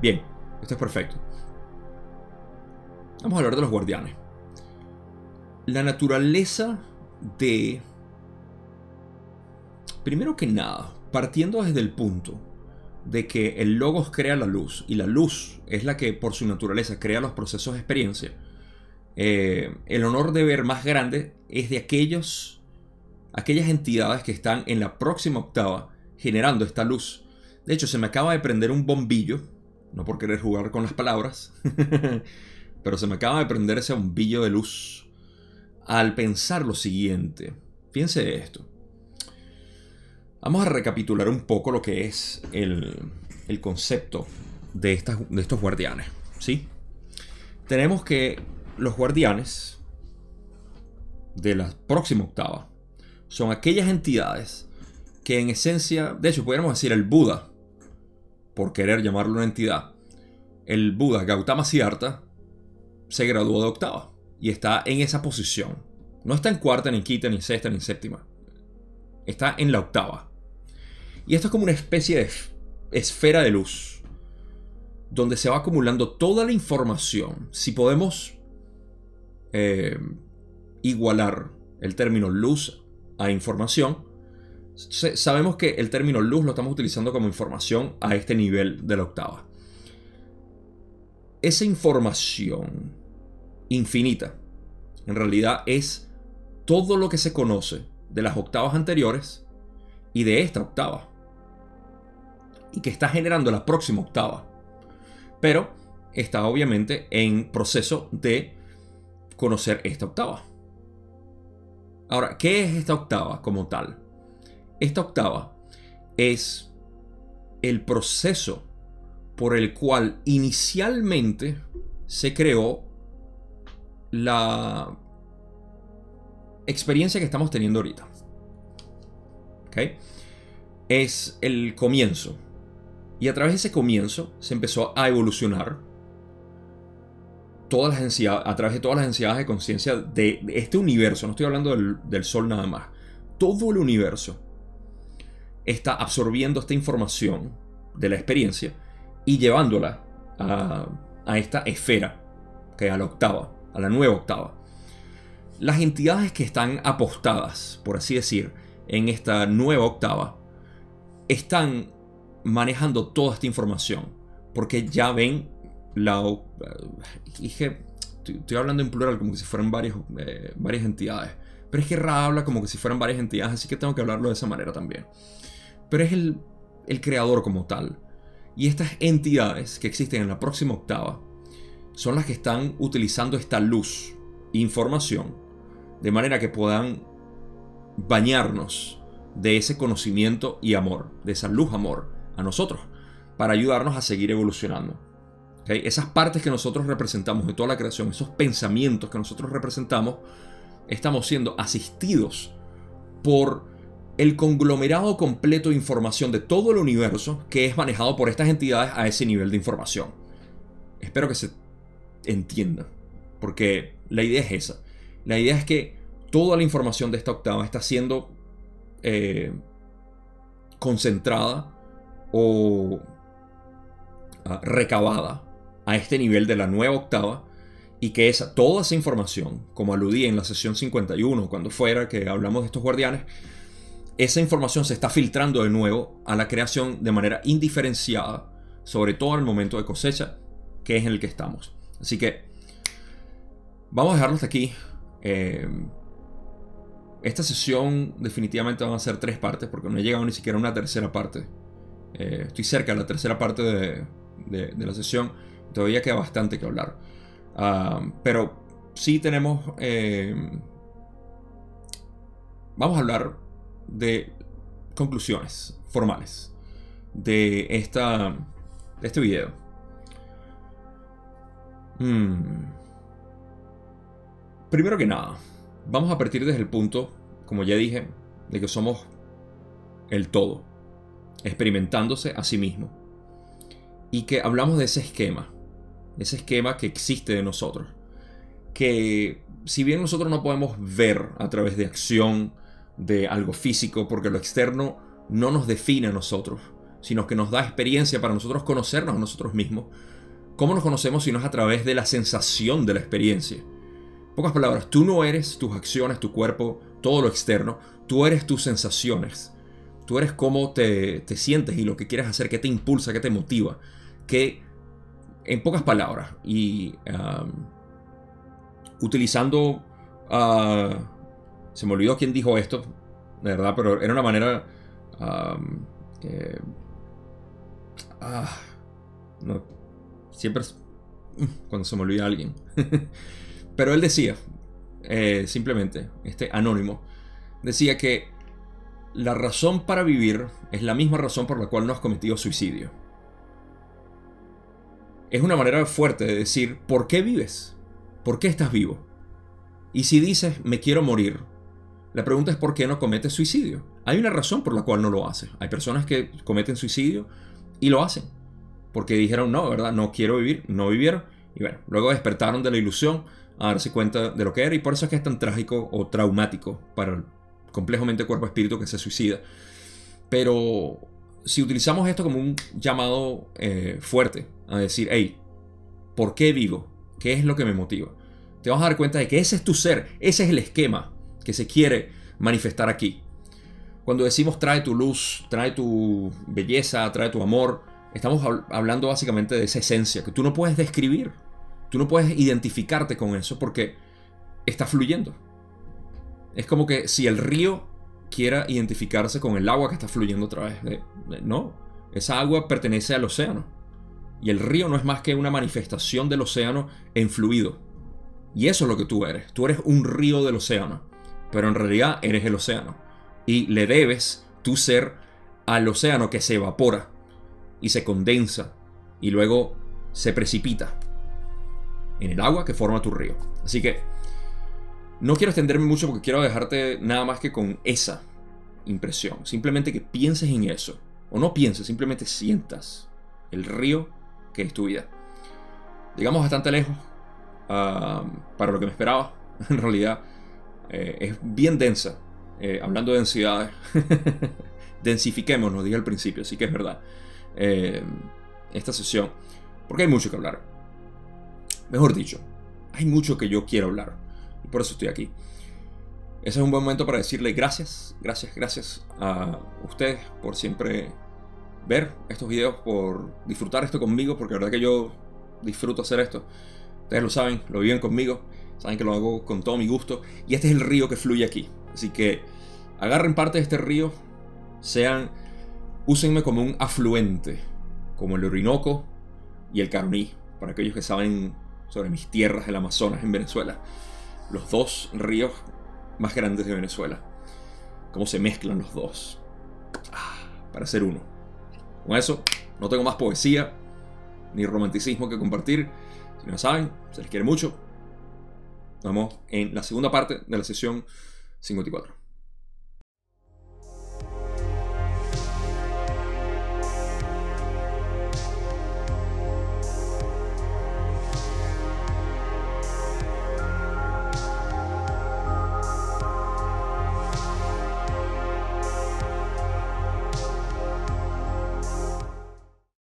Bien, esto es perfecto. Vamos a hablar de los guardianes. La naturaleza de... Primero que nada, partiendo desde el punto de que el logos crea la luz y la luz es la que por su naturaleza crea los procesos de experiencia, eh, el honor de ver más grande es de aquellos, aquellas entidades que están en la próxima octava generando esta luz. De hecho, se me acaba de prender un bombillo, no por querer jugar con las palabras, pero se me acaba de prender ese bombillo de luz al pensar lo siguiente. Piense esto. Vamos a recapitular un poco lo que es el, concepto de, estas, de estos guardianes. ¿sí? Tenemos que los guardianes de la próxima octava son aquellas entidades que en esencia, de hecho podríamos decir el Buda, por querer llamarlo una entidad, el Buda Gautama Siddhartha se graduó de octava y está en esa posición. No está en cuarta, ni quinta, ni sexta, ni séptima. Está en la octava. Y esto es como una especie de esfera de luz, donde se va acumulando toda la información. Si podemos eh, igualar el término luz a información, sabemos que el término luz lo estamos utilizando como información a este nivel de la octava esa información infinita en realidad es todo lo que se conoce de las octavas anteriores y de esta octava. Y que está generando la próxima octava. Pero está obviamente en proceso de conocer esta octava. Ahora, ¿qué es esta octava como tal? Esta octava es el proceso por el cual inicialmente se creó la experiencia que estamos teniendo ahorita. Es el comienzo. Y a través de ese comienzo se empezó a evolucionar todas las a través de todas las densidades de conciencia de, este universo. No estoy hablando del Sol nada más. Todo el universo está absorbiendo esta información de la experiencia y llevándola a, esta esfera, que es a la octava, a la nueva octava. Las entidades que están apostadas, por así decir, en esta nueva octava, están manejando toda esta información, porque ya ven la... Dije, estoy hablando en plural como si fueran eh, varias entidades, pero es que Ra habla como que si fueran varias entidades, así que tengo que hablarlo de esa manera también. Pero es el, el creador como tal Y estas entidades que existen en la próxima octava son las que están utilizando esta luz, información, de manera que puedan bañarnos de ese conocimiento y amor, de esa luz amor a nosotros, para ayudarnos a seguir evolucionando. Esas partes que nosotros representamos de toda la creación, esos pensamientos que nosotros representamos, estamos siendo asistidos por el conglomerado completo de información de todo el universo que es manejado por estas entidades a ese nivel de información. Espero que se entienda, porque la idea es esa. La idea es que toda la información de esta octava está siendo eh, concentrada o ah, recabada a este nivel de la nueva octava y que esa, toda esa información, como aludí en la sesión 51, cuando fuera que hablamos de estos guardianes, esa información se está filtrando de nuevo a la creación de manera indiferenciada, sobre todo en el momento de cosecha, que es en el que estamos. Así que vamos a dejarlo hasta aquí. Eh, esta sesión definitivamente van a ser tres partes, porque no he llegado ni siquiera a una tercera parte. Eh, estoy cerca de la tercera parte de, la sesión. Todavía queda bastante que hablar. Ah, pero sí tenemos... Eh, vamos a hablar de conclusiones formales de, esta, de este video. Hmm. Primero que nada, vamos a partir desde el punto, como ya dije, de que somos el todo, experimentándose a sí mismo. Y que hablamos de ese esquema, ese esquema que existe de nosotros. Que si bien nosotros no podemos ver a través de acción, de algo físico, porque lo externo no nos define a nosotros, sino que nos da experiencia para nosotros conocernos a nosotros mismos. ¿Cómo nos conocemos si no es a través de la sensación de la experiencia? pocas palabras, tú no eres tus acciones, tu cuerpo, todo lo externo, tú eres tus sensaciones. Tú eres cómo te, sientes y lo que quieres hacer, qué te impulsa, qué te motiva. Que, en pocas palabras, y utilizando uh, se me olvidó quién dijo esto, de verdad, pero era una manera... ah, no, siempre mm, cuando se me olvida alguien. pero él decía, eh, simplemente, este anónimo, decía que la razón para vivir es la misma razón por la cual no has cometido suicidio. Es una manera fuerte de decir, ¿por qué vives? ¿Por qué estás vivo? Y si dices, me quiero morir, la pregunta es por qué no cometes suicidio. Hay una razón por la cual no lo haces. Hay personas que cometen suicidio y lo hacen. Porque dijeron, no, ¿verdad? No quiero vivir, no vivieron. Y bueno, luego despertaron de la ilusión a darse cuenta de lo que era. Y por eso es que es tan trágico o traumático para el complejamente cuerpo-espíritu que se suicida. Pero si utilizamos esto como un llamado eh, fuerte a decir, hey, ¿por qué vivo? ¿Qué es lo que me motiva? Te vas a dar cuenta de que ese es tu ser, ese es el esquema que se quiere manifestar aquí. Cuando decimos trae tu luz, trae tu belleza, trae tu amor, estamos hablando básicamente de esa esencia que tú no puedes describir. Tú no puedes identificarte con eso porque está fluyendo. Es como que si el río quiera identificarse con el agua que está fluyendo a través de... no, esa agua pertenece al océano. Y el río no es más que una manifestación del océano en fluido. Y eso es lo que tú eres. Tú eres un río del océano pero en realidad eres el océano. Y le debes tu ser al océano que se evapora y se condensa y luego se precipita en el agua que forma tu río. Así que no quiero extenderme mucho porque quiero dejarte nada más que con esa impresión. Simplemente que pienses en eso. O no pienses, simplemente sientas el río que es tu vida. Digamos bastante lejos ah, para lo que me esperaba. En realidad eh, es bien densa. Eh, hablando de densidades, densifiquemos, nos dije al principio, así que es verdad. Eh, esta sesión, porque hay mucho que hablar. Mejor dicho, hay mucho que yo quiero hablar. Y por eso estoy aquí. Ese es un buen momento para decirle gracias, gracias, gracias a ustedes por siempre ver estos videos, por disfrutar esto conmigo, porque la verdad que yo disfruto hacer esto. Ustedes lo saben, lo viven conmigo. Saben que lo hago con todo mi gusto. Y este es el río que fluye aquí. Así que agarren parte de este río. Sean. Úsenme como un afluente como el Orinoco y el Caroní, para aquellos que saben sobre mis tierras del Amazonas en Venezuela. Los dos ríos más grandes de Venezuela. Cómo se mezclan los dos. Ah, para ser uno. Con eso, no tengo más poesía ni romanticismo que compartir. Si no saben, se les quiere mucho. Nos vemos en la segunda parte de la sesión 54.